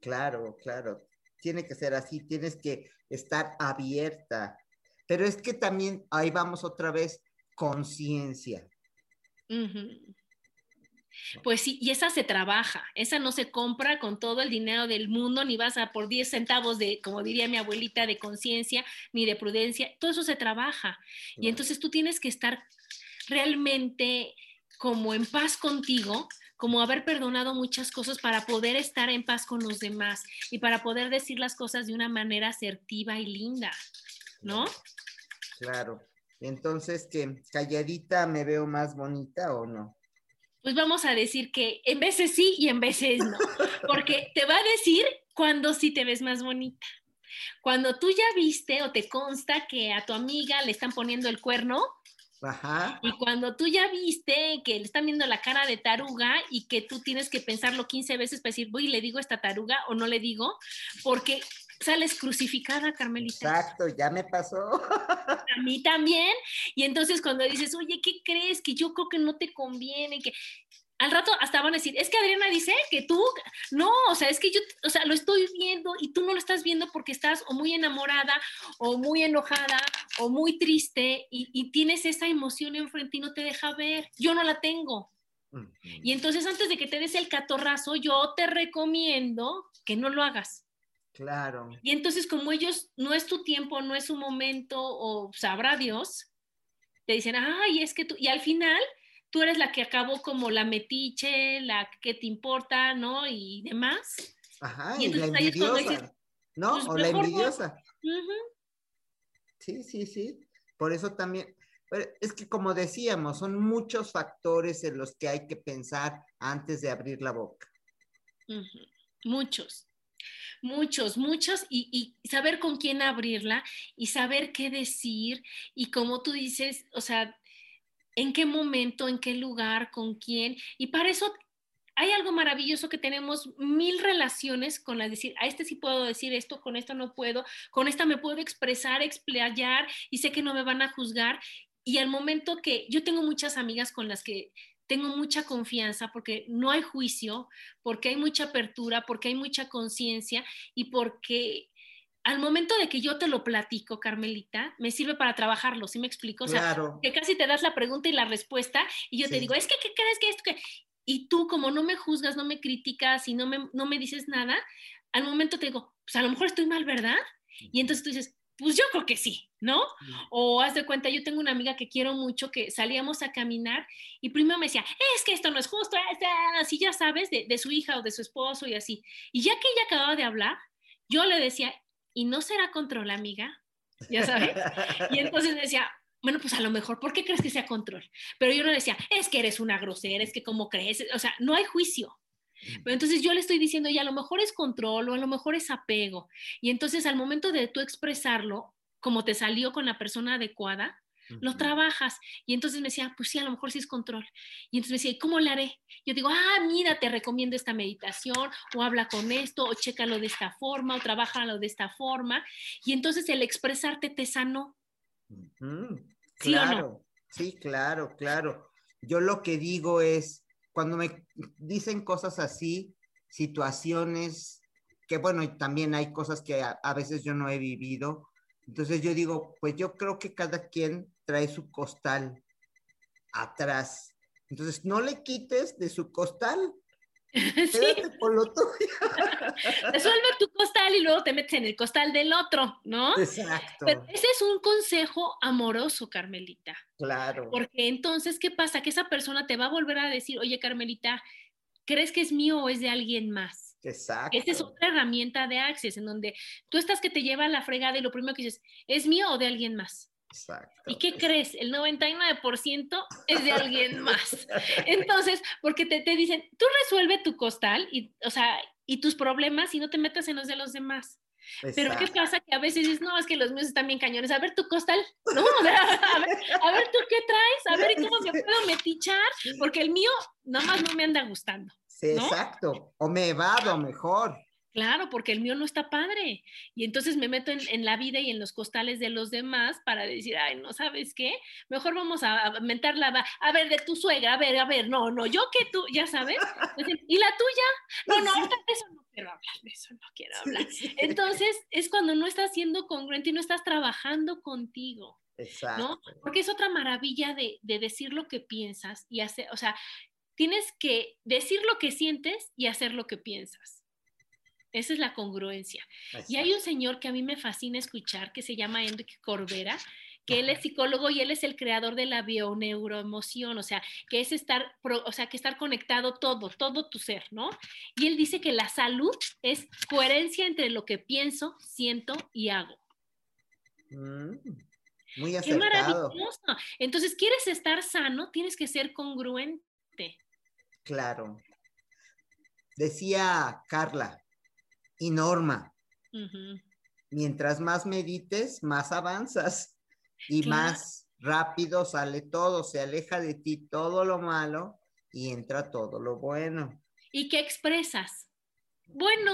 claro, claro. Tiene que ser así, tienes que estar abierta. Pero es que también, ahí vamos otra vez, conciencia. Pues sí, y esa se trabaja, esa no se compra con todo el dinero del mundo, ni vas a por 10 centavos de, como diría mi abuelita, de conciencia, ni de prudencia, todo eso se trabaja. Y entonces tú tienes que estar realmente como en paz contigo, como haber perdonado muchas cosas para poder estar en paz con los demás y para poder decir las cosas de una manera asertiva y linda, ¿no? Claro. Entonces, que calladita me veo más bonita o no? pues vamos a decir que en veces sí y en veces no, porque te va a decir cuando sí te ves más bonita. Cuando tú ya viste o te consta que a tu amiga le están poniendo el cuerno, Ajá. Y cuando tú ya viste que le están viendo la cara de taruga y que tú tienes que pensarlo 15 veces para decir, voy, le digo esta taruga o no le digo, porque sales crucificada, Carmelita. Exacto, ya me pasó. A mí también. Y entonces cuando dices, oye, ¿qué crees? Que yo creo que no te conviene, que al rato hasta van a decir, es que Adriana dice que tú, no, o sea, es que yo, o sea, lo estoy viendo y tú no lo estás viendo porque estás o muy enamorada o muy enojada o muy triste y, y tienes esa emoción enfrente y no te deja ver. Yo no la tengo. Y entonces antes de que te des el catorrazo, yo te recomiendo que no lo hagas. Claro. Y entonces como ellos no es tu tiempo, no es su momento o sabrá Dios, te dicen, ay, es que tú, y al final tú eres la que acabó como la metiche, la que te importa, ¿no? Y demás. Ajá, y, la envidiosa, ¿no? Pues, o la envidiosa. Sí, sí, sí. Por eso también, es que como decíamos, son muchos factores en los que hay que pensar antes de abrir la boca. Muchos muchos, muchos, y, saber con quién abrirla y saber qué decir y como tú dices, o sea, en qué momento, en qué lugar, con quién. Y para eso hay algo maravilloso que tenemos mil relaciones con las decir, a este sí puedo decir esto, con esto no puedo, con esta me puedo expresar, explayar y sé que no me van a juzgar. Y al momento que yo tengo muchas amigas con las que tengo mucha confianza porque no hay juicio, porque hay mucha apertura, porque hay mucha conciencia y porque al momento de que yo te lo platico, Carmelita, me sirve para trabajarlo, ¿sí me explico? O sea, que casi te das la pregunta y la respuesta y yo te digo, es que, ¿qué crees que esto? Que... Y tú como no me juzgas, no me criticas y no me, no me dices nada, al momento te digo, pues a lo mejor estoy mal, ¿verdad? Y entonces tú dices, pues yo creo que sí, ¿no? O haz de cuenta, yo tengo una amiga que quiero mucho que salíamos a caminar y primero me decía, es que esto no es justo, así ya sabes, de, de, su hija o de su esposo y así. Y ya que ella acababa de hablar, yo le decía, ¿y no será control, amiga? Ya sabes. y entonces decía, bueno, pues a lo mejor, ¿por qué crees que sea control? Pero yo no decía, es que eres una grosera, es que como crees, o sea, no hay juicio. Pero entonces yo le estoy diciendo, y a lo mejor es control o a lo mejor es apego. Y entonces al momento de tú expresarlo, como te salió con la persona adecuada, lo trabajas. Y entonces me decía, pues sí, a lo mejor sí es control. Y entonces me decía, ¿cómo lo haré? Yo digo, ah, mira, te recomiendo esta meditación, o habla con esto, o chécalo de esta forma, o trabájalo de esta forma. Y entonces el expresarte te sanó. Claro, sí, claro, claro. Yo lo que digo es, cuando me dicen cosas así, situaciones que, bueno, también hay cosas que a, veces yo no he vivido, Entonces yo digo, pues yo creo que cada quien trae su costal atrás. Entonces no le quites de su costal. Quédate por lo tuyo. Resuelve tu costal y luego te metes en el costal del otro, ¿no? Exacto. Pero ese es un consejo amoroso, Carmelita. Claro. Porque entonces, ¿qué pasa? Que esa persona te va a volver a decir, oye, Carmelita, ¿crees que es mío o es de alguien más? Exacto. Esta es otra herramienta de Access, en donde tú estás que te lleva a la fregada y lo primero que dices, ¿es mío o de alguien más? Exacto. ¿Y qué crees? El 99% es de alguien más. Entonces, porque te, te, dicen, tú resuelve tu costal y, o sea, y tus problemas y no te metas en los de los demás. Exacto. Pero ¿qué pasa? Que a veces dices, no, es que los míos están bien cañones. A ver tu costal, ¿no? A ver, a ver, a ver tú qué traes, a ver cómo me puedo metichar, porque el mío nada más no me anda gustando. Sí, ¿no? exacto. O me evado mejor. Claro, porque el mío no está padre. Y entonces me meto en, en, la vida y en los costales de los demás para decir, ay, no sabes qué, mejor vamos a, mentar la, a ver, de tu suegra, a ver, a ver, no, no, yo que tú, ya sabes. ¿Y la tuya? No, no, ahorita de eso no quiero hablar, de eso no quiero hablar. Entonces es cuando no estás siendo congruente y no estás trabajando contigo. Exacto. ¿no? Porque es otra maravilla de, de decir lo que piensas y hacer, o sea, tienes que decir lo que sientes y hacer lo que piensas. Esa es la congruencia. Exacto. Y hay un señor que a mí me fascina escuchar que se llama Enrique Corbera, que él es psicólogo y él es el creador de la bioneuroemoción, o sea, que es estar, o sea, que estar conectado todo, todo tu ser, ¿no? Y él dice que la salud es coherencia entre lo que pienso, siento y hago. Mm, muy acertado. Qué maravilloso. Entonces, ¿quieres estar sano? Tienes que ser congruente. Claro. Decía Carla, y Norma. Uh -huh. Mientras más medites, más avanzas y claro. más rápido sale todo, se aleja de ti todo lo malo y entra todo lo bueno. ¿Y qué expresas? Bueno,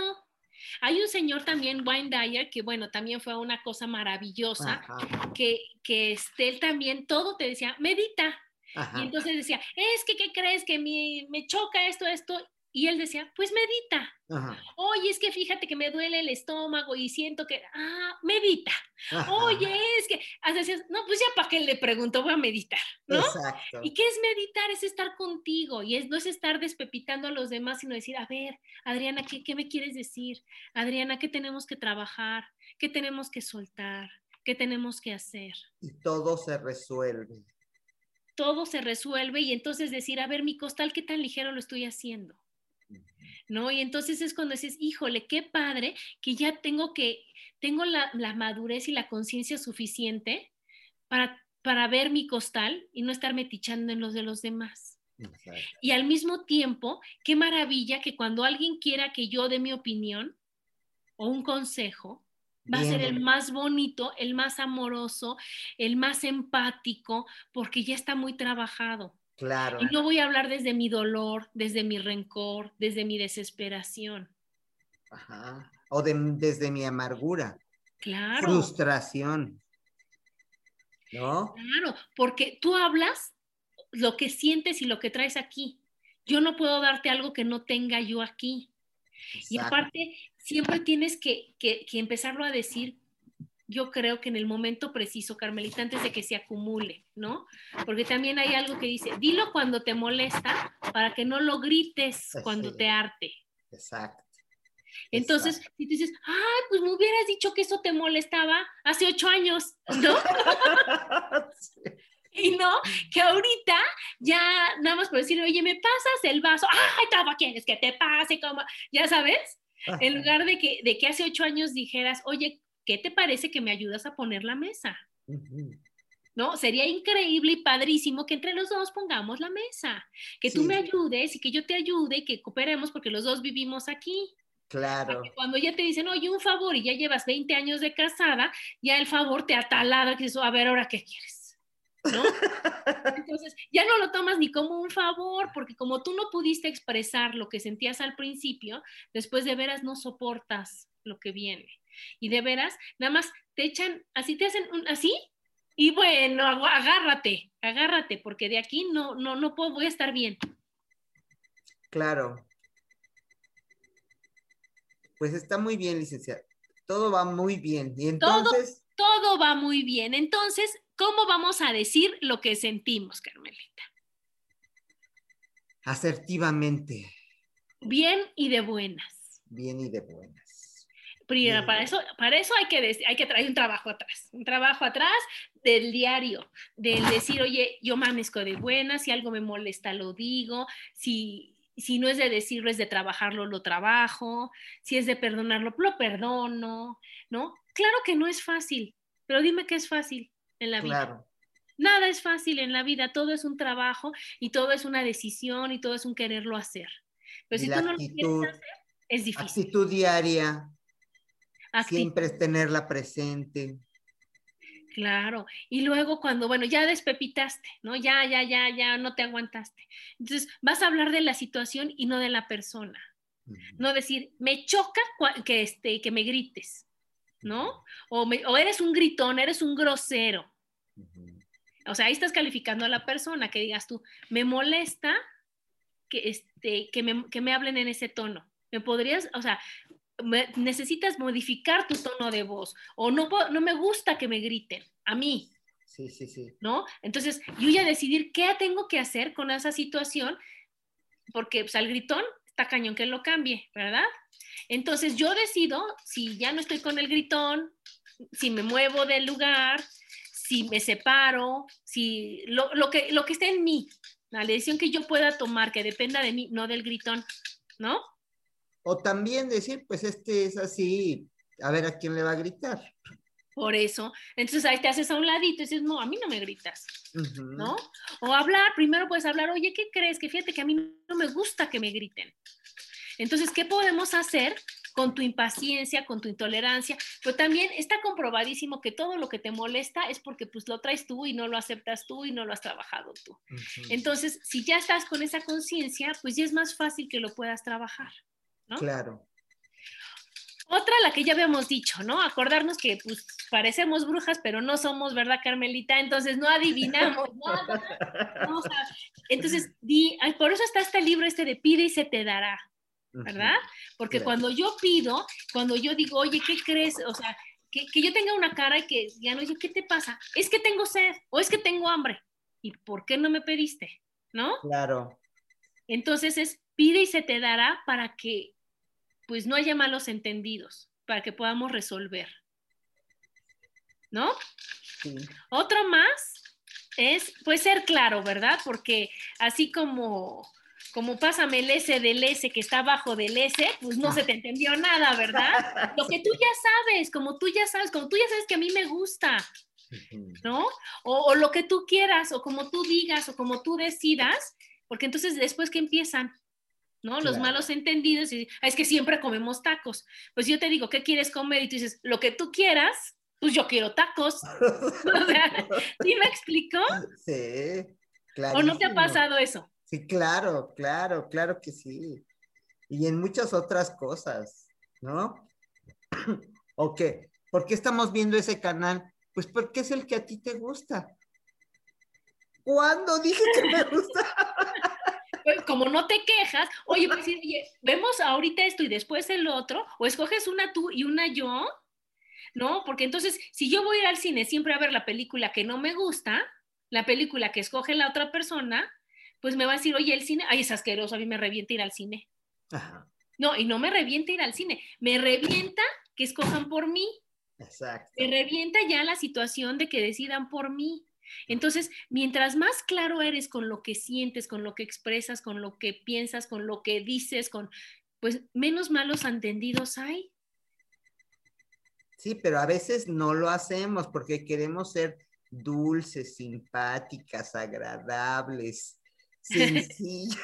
hay un señor también, Wayne Dyer, que bueno, también fue una cosa maravillosa, Ajá. que, que este, él también todo te decía, medita. Ajá. Y entonces decía, es que, ¿qué crees? Que me choca esto, esto. Y él decía, pues medita. Ajá. Oye, es que fíjate que me duele el estómago y siento que, ah, medita. Ajá. Oye, es que, decías, no, pues ya para qué le pregunto, voy a meditar, ¿no? Exacto. ¿Y qué es meditar? Es estar contigo y es, no es estar despepitando a los demás, sino decir, a ver, Adriana, ¿qué, qué me quieres decir? Adriana, ¿qué tenemos que trabajar? ¿Qué tenemos que soltar? ¿Qué tenemos que hacer? Y todo se resuelve. Todo se resuelve y entonces decir, a ver, mi costal, ¿qué tan ligero lo estoy haciendo? ¿No? Y entonces es cuando dices, híjole, qué padre que ya tengo que, tengo la, la madurez y la conciencia suficiente para, para ver mi costal y no estar metichando en los de los demás. Exacto. Y al mismo tiempo, qué maravilla que cuando alguien quiera que yo dé mi opinión o un consejo, va a ser el más bonito, el más amoroso, el más empático, porque ya está muy trabajado. Claro. Y no voy a hablar desde mi dolor, desde mi rencor, desde mi desesperación. Ajá. O de, desde mi amargura. Claro. Frustración. ¿No? Claro, porque tú hablas lo que sientes y lo que traes aquí. Yo no puedo darte algo que no tenga yo aquí. Exacto. Y aparte, siempre tienes que, que, que empezarlo a decir yo creo que en el momento preciso, Carmelita, antes de que se acumule, ¿no? Porque también hay algo que dice, dilo cuando te molesta para que no lo grites cuando te arte. Exacto. Entonces, Exacto. si tú dices, ay, pues me hubieras dicho que eso te molestaba hace ocho años, ¿no? sí. Y no, que ahorita ya nada más por decir, oye, me pasas el vaso, ay, ¿cómo quieres que te pase? como Ya sabes, Ajá. en lugar de que, de que hace ocho años dijeras, oye, ¿qué te parece que me ayudas a poner la mesa? ¿No? Sería increíble y padrísimo que entre los dos pongamos la mesa, que sí. tú me ayudes y que yo te ayude y que cooperemos porque los dos vivimos aquí. Claro. Cuando ya te dicen, oye, un favor y ya llevas 20 años de casada, ya el favor te atalada, que eso, a ver, ahora qué quieres. ¿No? Entonces, ya no lo tomas ni como un favor, porque como tú no pudiste expresar lo que sentías al principio, después de veras no soportas lo que viene. Y de veras, nada más te echan, así te hacen un, así, y bueno, agárrate, agárrate, porque de aquí no, no, no puedo, voy a estar bien. Claro. Pues está muy bien, licenciada. Todo va muy bien. Y entonces. Todo, todo va muy bien. Entonces, ¿cómo vamos a decir lo que sentimos, Carmelita? Asertivamente. Bien y de buenas. Bien y de buenas. Primero, para eso, para eso hay, que hay que traer un trabajo atrás, un trabajo atrás del diario, del decir, oye, yo amanezco de buenas, si algo me molesta lo digo, si, si no es de decirlo, es de trabajarlo, lo trabajo, si es de perdonarlo, lo perdono, ¿no? Claro que no es fácil, pero dime que es fácil en la vida. Claro. Nada es fácil en la vida, todo es un trabajo y todo es una decisión y todo es un quererlo hacer. Pero si tú no lo quieres hacer, es difícil. Actitud diaria, Siempre es tenerla presente. Claro. Y luego cuando, bueno, ya despepitaste, ¿no? Ya, ya, ya, ya no te aguantaste. Entonces, vas a hablar de la situación y no de la persona. No decir, me choca que, este, que me grites, ¿no? O, o eres un gritón, eres un grosero. O sea, ahí estás calificando a la persona, que digas tú, me molesta que, este, que, me, que me hablen en ese tono. ¿Me podrías, o sea, necesitas modificar tu tono de voz o no, no me gusta que me griten, a mí. Sí, sí, sí. ¿No? Entonces, yo ya decidir qué tengo que hacer con esa situación, porque pues, al gritón está cañón que lo cambie, ¿verdad? Entonces, yo decido si ya no estoy con el gritón, si me muevo del lugar, si me separo, si lo, lo que, lo que esté en mí, la decisión que yo pueda tomar, que dependa de mí, no del gritón, ¿no? O también decir, pues este es así, a ver a quién le va a gritar. Por eso, entonces ahí te haces a un ladito y dices, no, a mí no me gritas, ¿no? O hablar, primero puedes hablar, oye, ¿qué crees? Que fíjate que a mí no me gusta que me griten. Entonces, ¿qué podemos hacer con tu impaciencia, con tu intolerancia? Pero también está comprobadísimo que todo lo que te molesta es porque pues lo traes tú y no lo aceptas tú y no lo has trabajado tú. Entonces, si ya estás con esa conciencia, pues ya es más fácil que lo puedas trabajar. Claro. Otra, la que ya habíamos dicho, ¿no? Acordarnos que pues parecemos brujas, pero no somos, ¿verdad, Carmelita? Entonces no adivinamos nada. entonces, di, por eso está este libro este de pide y se te dará, ¿verdad? Porque cuando yo pido, cuando yo digo, oye, ¿qué crees? O sea, que, que, yo tenga una cara y que ya no, oye, ¿qué te pasa? Es que tengo sed o es que tengo hambre. ¿Y por qué no me pediste? ¿No? Claro. Entonces es pide y se te dará para que pues no haya malos entendidos para que podamos resolver. ¿No? Otro más es, pues ser claro, ¿verdad? Porque así como, como pásame el S del S que está abajo del S, pues no se te entendió nada, ¿verdad? Lo que tú ya sabes, como tú ya sabes, como tú ya sabes que a mí me gusta, ¿no? O, o lo que tú quieras, o como tú digas, o como tú decidas, porque entonces después que empiezan, ¿no? Los malos entendidos, y, ah, es que siempre comemos tacos. Pues yo te digo, ¿qué quieres comer? Y tú dices, lo que tú quieras, pues yo quiero tacos. ¿sí me explico? Sí, claro. ¿O no te ha pasado eso? Sí, claro, claro, claro que sí. Y en muchas otras cosas, ¿no? ¿O qué? ¿Por qué estamos viendo ese canal? Pues porque es el que a ti te gusta. ¿Cuándo dije que me gusta? Como no te quejas, oye, pues, vemos ahorita esto y después el otro, o escoges una tú y una yo, ¿no? Porque entonces, si yo voy a ir al cine siempre a ver la película que no me gusta, la película que escoge la otra persona, pues me va a decir, oye, el cine, ay, es asqueroso, a mí me revienta ir al cine. No, y no me revienta ir al cine, me revienta que escojan por mí. Exacto. Me revienta ya la situación de que decidan por mí. Entonces, mientras más claro eres con lo que sientes, con lo que expresas, con lo que piensas, con lo que dices, con pues menos malos entendidos hay. Sí, pero a veces no lo hacemos porque queremos ser dulces, simpáticas, agradables, sencillas.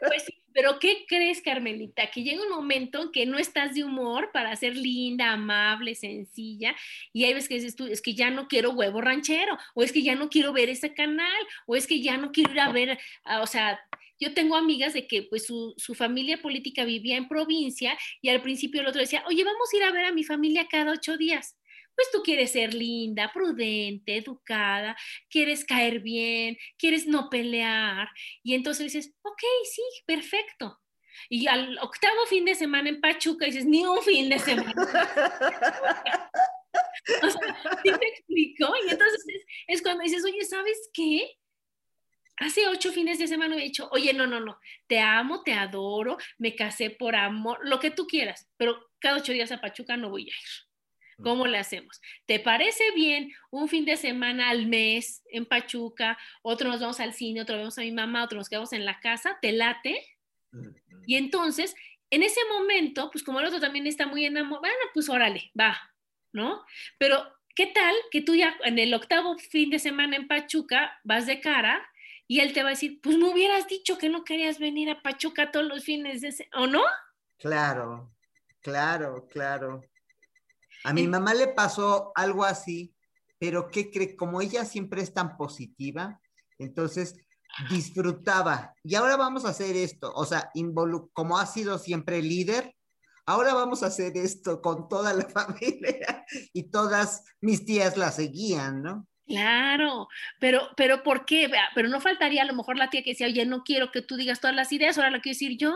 Pues pero ¿qué crees, Carmelita? Que llega un momento en que no estás de humor para ser linda, amable, sencilla, y ahí ves que dices tú, es que ya no quiero huevo ranchero, o es que ya no quiero ver ese canal, o es que ya no quiero ir a ver, o sea, yo tengo amigas de que pues su, su, familia política vivía en provincia y al principio el otro decía, oye, vamos a ir a ver a mi familia cada ocho días pues tú quieres ser linda, prudente, educada, quieres caer bien, quieres no pelear. Y entonces dices, ok, sí, perfecto. Y al octavo fin de semana en Pachuca dices, ni un fin de semana. o sea, ¿sí me explico? Y entonces es, cuando dices, oye, ¿sabes qué? Hace ocho fines de semana me he dicho, oye, no, no, no, te amo, te adoro, me casé por amor, lo que tú quieras, pero cada ocho días a Pachuca no voy a ir. ¿Cómo le hacemos? ¿Te parece bien un fin de semana al mes en Pachuca? Otro nos vamos al cine, otro vamos a mi mamá, otro nos quedamos en la casa, ¿te late? Y entonces, en ese momento, pues como el otro también está muy enamorado, bueno, pues órale, va, ¿no? Pero, ¿qué tal que tú ya en el octavo fin de semana en Pachuca vas de cara y él te va a decir, pues me hubieras dicho que no querías venir a Pachuca todos los fines de semana, ¿o no? Claro, claro, claro. A mi mamá le pasó algo así, pero ¿qué cree? Como ella siempre es tan positiva, entonces disfrutaba. Y ahora vamos a hacer esto, o sea, como ha sido siempre líder, ahora vamos a hacer esto con toda la familia y todas mis tías la seguían, ¿no? Claro, pero, pero ¿por qué? Pero no faltaría a lo mejor la tía que decía, oye, no quiero que tú digas todas las ideas, ahora lo quiero decir yo.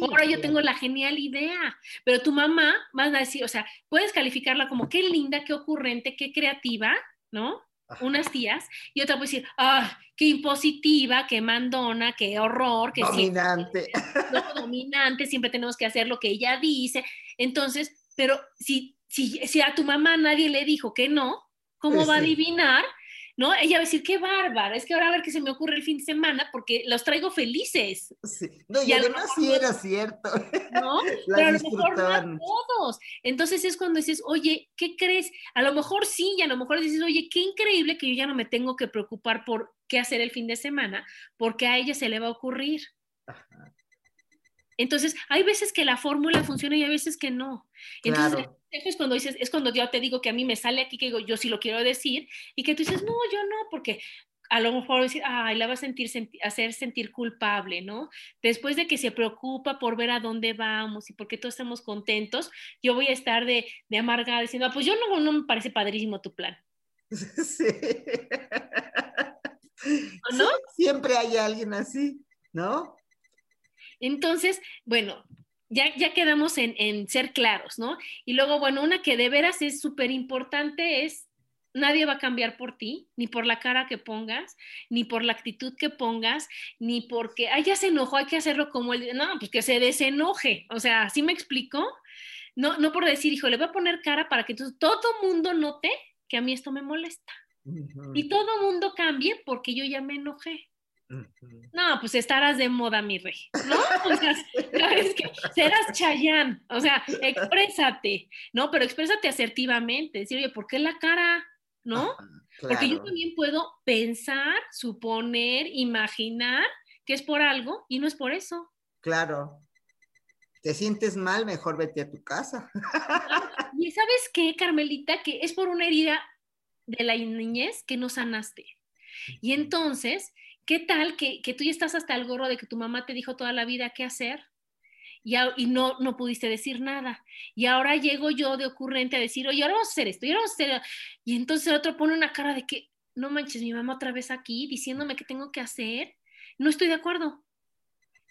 Ahora yo tengo la genial idea, pero tu mamá va a decir, o sea, puedes calificarla como qué linda, qué ocurrente, qué creativa, ¿no? unas tías, y otra puede decir, ah, qué impositiva, qué mandona, qué horror, qué dominante. dominante, siempre tenemos que hacer lo que ella dice. Entonces, pero si, si, si a tu mamá nadie le dijo que no, ¿cómo va a adivinar ¿no? Ella va a decir, qué bárbara, es que ahora a ver qué se me ocurre el fin de semana porque los traigo felices. Sí. No, y, además sí era cierto. ¿No? Pero a lo mejor no todos. Entonces es cuando dices, oye, ¿qué crees? A lo mejor sí, y a lo mejor dices, oye, qué increíble que yo ya no me tengo que preocupar por qué hacer el fin de semana, porque a ella se le va a ocurrir. Entonces, hay veces que la fórmula funciona y hay veces que no. Entonces, es cuando dices, es cuando yo te digo que a mí me sale aquí que digo, yo sí lo quiero decir, y que tú dices, no, yo no, porque a lo mejor decir, ay, la va a sentir, hacer sentir culpable, ¿no? Después de que se preocupa por ver a dónde vamos y porque todos estamos contentos, yo voy a estar de, de amargada diciendo, ah, pues yo no, no me parece padrísimo tu plan. Sí. no? siempre hay alguien así, ¿no? Entonces, bueno, ya, ya quedamos en, en, ser claros, ¿no? Y luego, bueno, una que de veras es súper importante es, nadie va a cambiar por ti, ni por la cara que pongas, ni por la actitud que pongas, ni porque, ay, ya se enojó, hay que hacerlo como él, no, pues que se desenoje, o sea, ¿sí me explico? No, no por decir, hijo, le voy a poner cara para que entonces todo mundo note que a mí esto me molesta. Y todo mundo cambie porque yo ya me enojé. No, pues estarás de moda, mi rey, ¿no? O sea, es que serás Chayán, o sea, exprésate, ¿no? Pero exprésate asertivamente, decir, oye, ¿por qué la cara? ¿No? Porque yo también puedo pensar, suponer, imaginar que es por algo y no es por eso. Claro. ¿Te sientes mal? Mejor vete a tu casa. y sabes qué, Carmelita, que es por una herida de la niñez que no sanaste. Y entonces ¿Qué tal que, tú ya estás hasta el gorro de que tu mamá te dijo toda la vida qué hacer? Y, y, no, no pudiste decir nada. Y ahora llego yo de ocurrente a decir, oye, ahora vamos a hacer esto, y ahora vamos a hacer... Y entonces el otro pone una cara de que, no manches, mi mamá otra vez aquí diciéndome qué tengo que hacer. No estoy de acuerdo.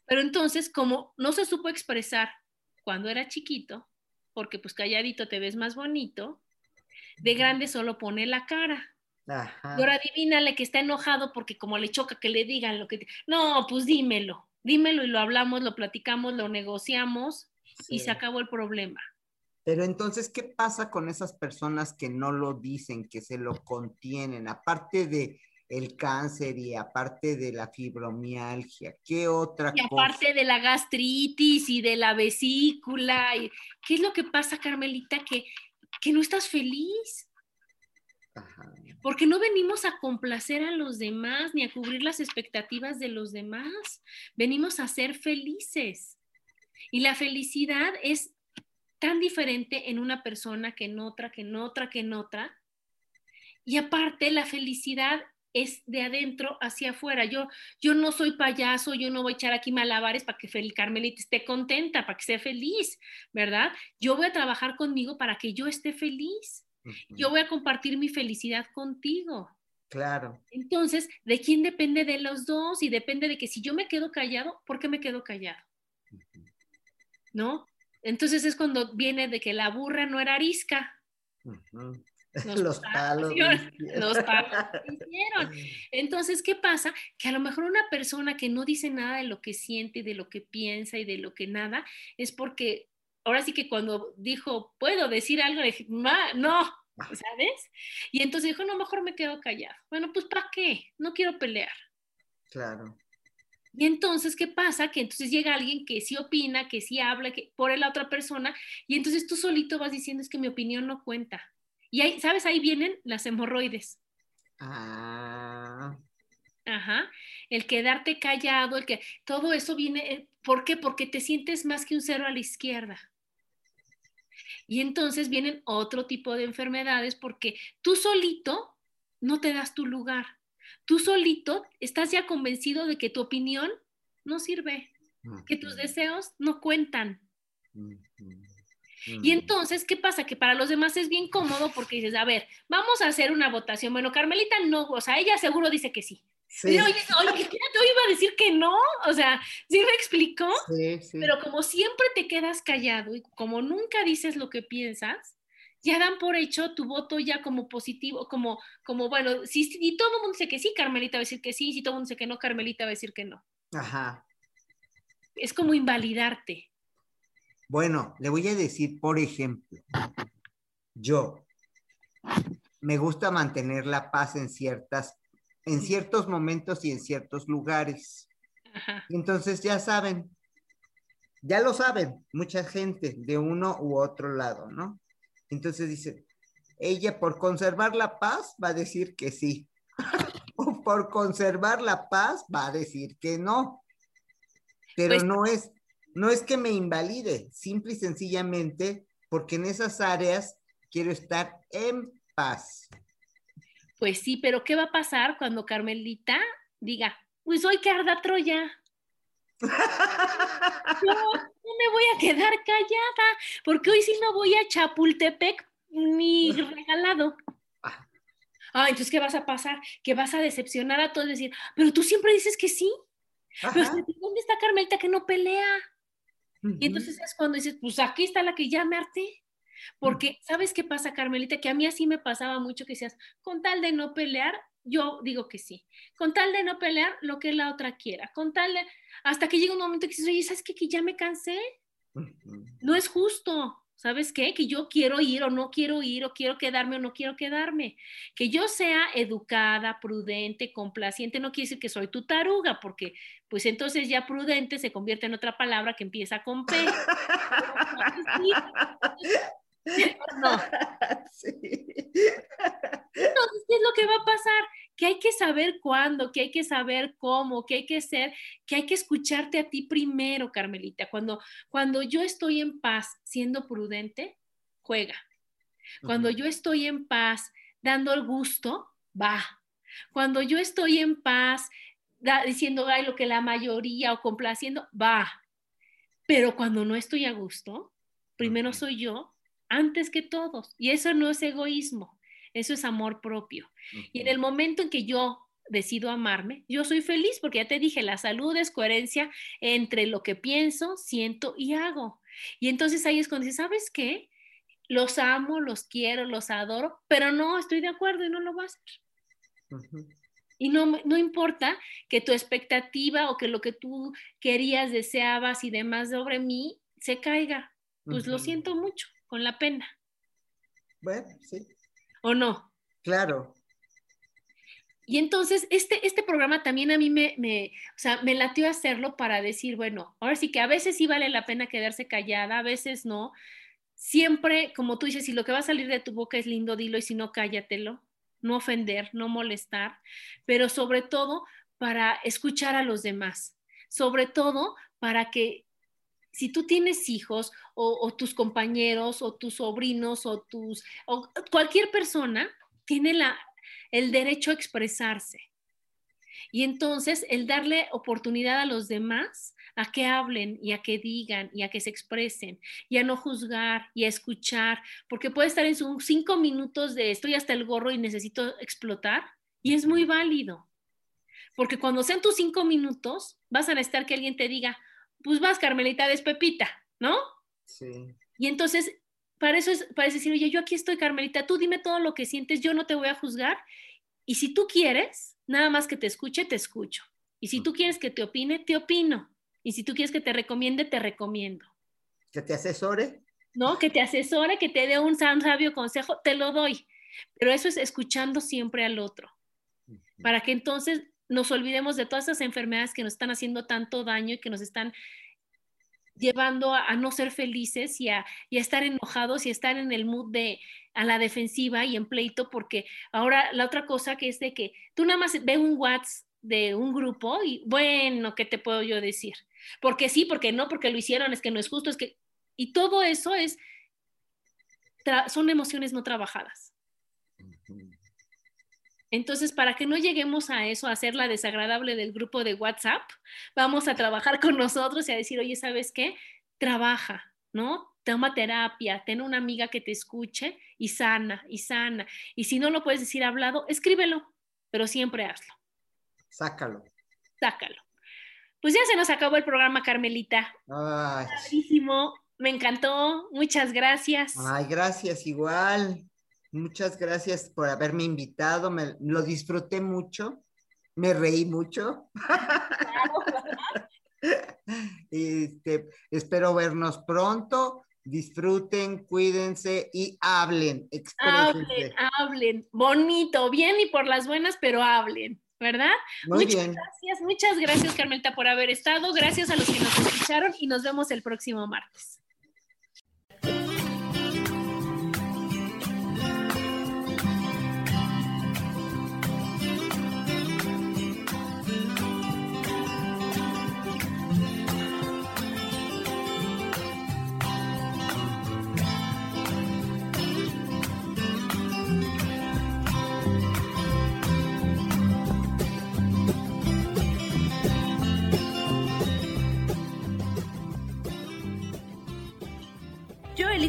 Pero entonces, como no se supo expresar cuando era chiquito, porque pues calladito te ves más bonito, de grande solo pone la cara. Ajá. Y ahora adivínale que está enojado porque como le choca que le digan lo que... No, pues dímelo, dímelo y lo hablamos, lo platicamos, lo negociamos y se acabó el problema. Pero entonces, ¿qué pasa con esas personas que no lo dicen, que se lo contienen? Aparte de el cáncer y aparte de la fibromialgia, ¿qué otra y aparte de la gastritis y de la vesícula, ¿qué es lo que pasa, Carmelita? Que, que no estás feliz. Porque no venimos a complacer a los demás ni a cubrir las expectativas de los demás, venimos a ser felices. Y la felicidad es tan diferente en una persona que en otra, que en otra, que en otra. Y aparte, la felicidad es de adentro hacia afuera. Yo, yo no soy payaso, yo no voy a echar aquí malabares para que el Carmelita esté contenta, para que sea feliz, ¿verdad? Yo voy a trabajar conmigo para que yo esté feliz. Yo voy a compartir mi felicidad contigo. Claro. Entonces, ¿de quién depende de los dos? Y depende de que si yo me quedo callado, ¿por qué me quedo callado? ¿No? Entonces es cuando viene de que la burra no era arisca. Los, palos. Los palos hicieron. Entonces, ¿qué pasa? Que a lo mejor una persona que no dice nada de lo que siente, de lo que piensa y de lo que nada, es porque ahora sí que cuando dijo, puedo decir algo, dije, no, ¿sabes? Y entonces dijo, no, mejor me quedo callado. Bueno, pues ¿para qué? No quiero pelear. Claro. Y entonces, ¿qué pasa? Que entonces llega alguien que sí opina, que sí habla, que por la otra persona, y entonces tú solito vas diciendo es que mi opinión no cuenta. Y ahí, ¿sabes? Ahí vienen las hemorroides. Ah. Ajá. El quedarte callado, el que todo eso viene, eh, ¿por qué? Porque te sientes más que un cero a la izquierda. Y entonces vienen otro tipo de enfermedades porque tú solito no te das tu lugar tú solito estás ya convencido de que tu opinión no sirve, que tus deseos no cuentan. Y entonces, ¿qué pasa? Que para los demás es bien cómodo porque dices, a ver, vamos a hacer una votación. Bueno, Carmelita no, o sea, ella seguro dice que sí. Sí. oye, oye, yo iba a decir que no, o sea, ¿sí me explicó? Sí, sí. Pero como siempre te quedas callado y como nunca dices lo que piensas, ya dan por hecho tu voto ya como positivo, como, como bueno, si, y todo el mundo dice que sí, Carmelita va a decir que sí, si todo el mundo dice que no, Carmelita va a decir que no. Ajá. Es como invalidarte. Bueno, le voy a decir, por ejemplo, yo me gusta mantener la paz en ciertas, en ciertos momentos y en ciertos lugares. Ajá. Entonces ya saben, ya lo saben, mucha gente de uno u otro lado, ¿no? Entonces dice, ella por conservar la paz va a decir que sí. o por conservar la paz va a decir que no. Pero pues no es no es que me invalide, simple y sencillamente porque en esas áreas quiero estar en paz. Pues sí, pero ¿qué va a pasar cuando Carmelita diga, pues hoy que arda Troya? Yo no me voy a quedar callada, porque hoy sí no voy a Chapultepec ni regalado. Ah, entonces, ¿qué vas a pasar? Que vas a decepcionar a todos y decir, pero tú siempre dices que sí. ¿dónde está Carmelita que no pelea? Y entonces es cuando dices, pues aquí está la que ya me harté. Porque, ¿sabes qué pasa, Carmelita? Que a mí así me pasaba mucho que decías, con tal de no pelear, yo digo que sí. Con tal de no pelear lo que la otra quiera. Con tal de, hasta que llega un momento que dices, oye, ¿sabes qué? Que ya me cansé. No es justo. ¿Sabes qué? Que yo quiero ir o no quiero ir, o quiero quedarme o no quiero quedarme. Que yo sea educada, prudente, complaciente, no quiere decir que soy tu taruga, porque pues entonces ya prudente se convierte en otra palabra que empieza con P. no. Entonces, ¿qué es lo que va a pasar? Que hay que saber cuándo, que hay que saber cómo, que hay que ser, que hay que escucharte a ti primero, Carmelita. Cuando, cuando yo estoy en paz, siendo prudente, juega. Cuando yo estoy en paz, dando el gusto, va. Cuando yo estoy en paz, diciendo ay, lo que la mayoría o complaciendo, va. Pero cuando no estoy a gusto, primero soy yo antes que todos. Y eso no es egoísmo, eso es amor propio. Y en el momento en que yo decido amarme, yo soy feliz porque ya te dije, la salud es coherencia entre lo que pienso, siento y hago. Y entonces ahí es cuando dices, ¿sabes qué? Los amo, los quiero, los adoro, pero no estoy de acuerdo y no lo voy a hacer. Y no, no importa que tu expectativa o que lo que tú querías, deseabas y demás sobre mí se caiga. Pues lo siento mucho con la pena. Bueno, sí. ¿O no? Claro. Y entonces, este, este programa también a mí me, me, o sea, me latió hacerlo para decir, bueno, ahora sí que a veces sí vale la pena quedarse callada, a veces no. Siempre, como tú dices, si lo que va a salir de tu boca es lindo, dilo, y si no, cállatelo. No ofender, no molestar, pero sobre todo para escuchar a los demás. Sobre todo para que si tú tienes hijos o, tus compañeros o tus sobrinos o tus o cualquier persona tiene la, el derecho a expresarse. Y entonces el darle oportunidad a los demás a que hablen y a que digan y a que se expresen y a no juzgar y a escuchar, porque puede estar en sus cinco minutos de estoy hasta el gorro y necesito explotar y es muy válido. Porque cuando sean tus cinco minutos, vas a necesitar que alguien te diga, pues vas, Carmelita, Pepita, ¿no? Sí. Y entonces para eso es, para decir, oye, yo aquí estoy, Carmelita, tú dime todo lo que sientes, yo no te voy a juzgar. Y si tú quieres, nada más que te escuche, te escucho. Y si tú quieres que te opine, te opino. Y si tú quieres que te recomiende, te recomiendo. Que te asesore. ¿No? Que te asesore, que te dé un sabio consejo, te lo doy. Pero eso es escuchando siempre al otro. Para que entonces nos olvidemos de todas esas enfermedades que nos están haciendo tanto daño y que nos están llevando a, no ser felices y a, estar enojados y estar en el mood de a la defensiva y en pleito, porque ahora la otra cosa que es de que tú nada más ves un WhatsApp de un grupo y bueno, ¿qué te puedo yo decir? Porque sí, porque no, porque lo hicieron, es que no es justo, es que... Y todo eso es, son emociones no trabajadas. Entonces, para que no lleguemos a eso, a ser la desagradable del grupo de WhatsApp, vamos a trabajar con nosotros y a decir, oye, ¿sabes qué? Trabaja, ¿no? Toma terapia, ten una amiga que te escuche y sana, y sana. Y si no lo puedes decir hablado, escríbelo, pero siempre hazlo. Sácalo. Sácalo. Pues ya se nos acabó el programa, Carmelita. Ay. Me encantó. Muchas gracias. Ay, gracias, igual. Muchas gracias por haberme invitado, me, lo disfruté mucho, me reí mucho. este, espero vernos pronto. Disfruten, cuídense y hablen, Hablen, hablen. Bonito, bien y por las buenas, pero hablen, ¿verdad? Muy muchas bien. gracias, muchas gracias, Carmelita, por haber estado. Gracias a los que nos escucharon y nos vemos el próximo martes.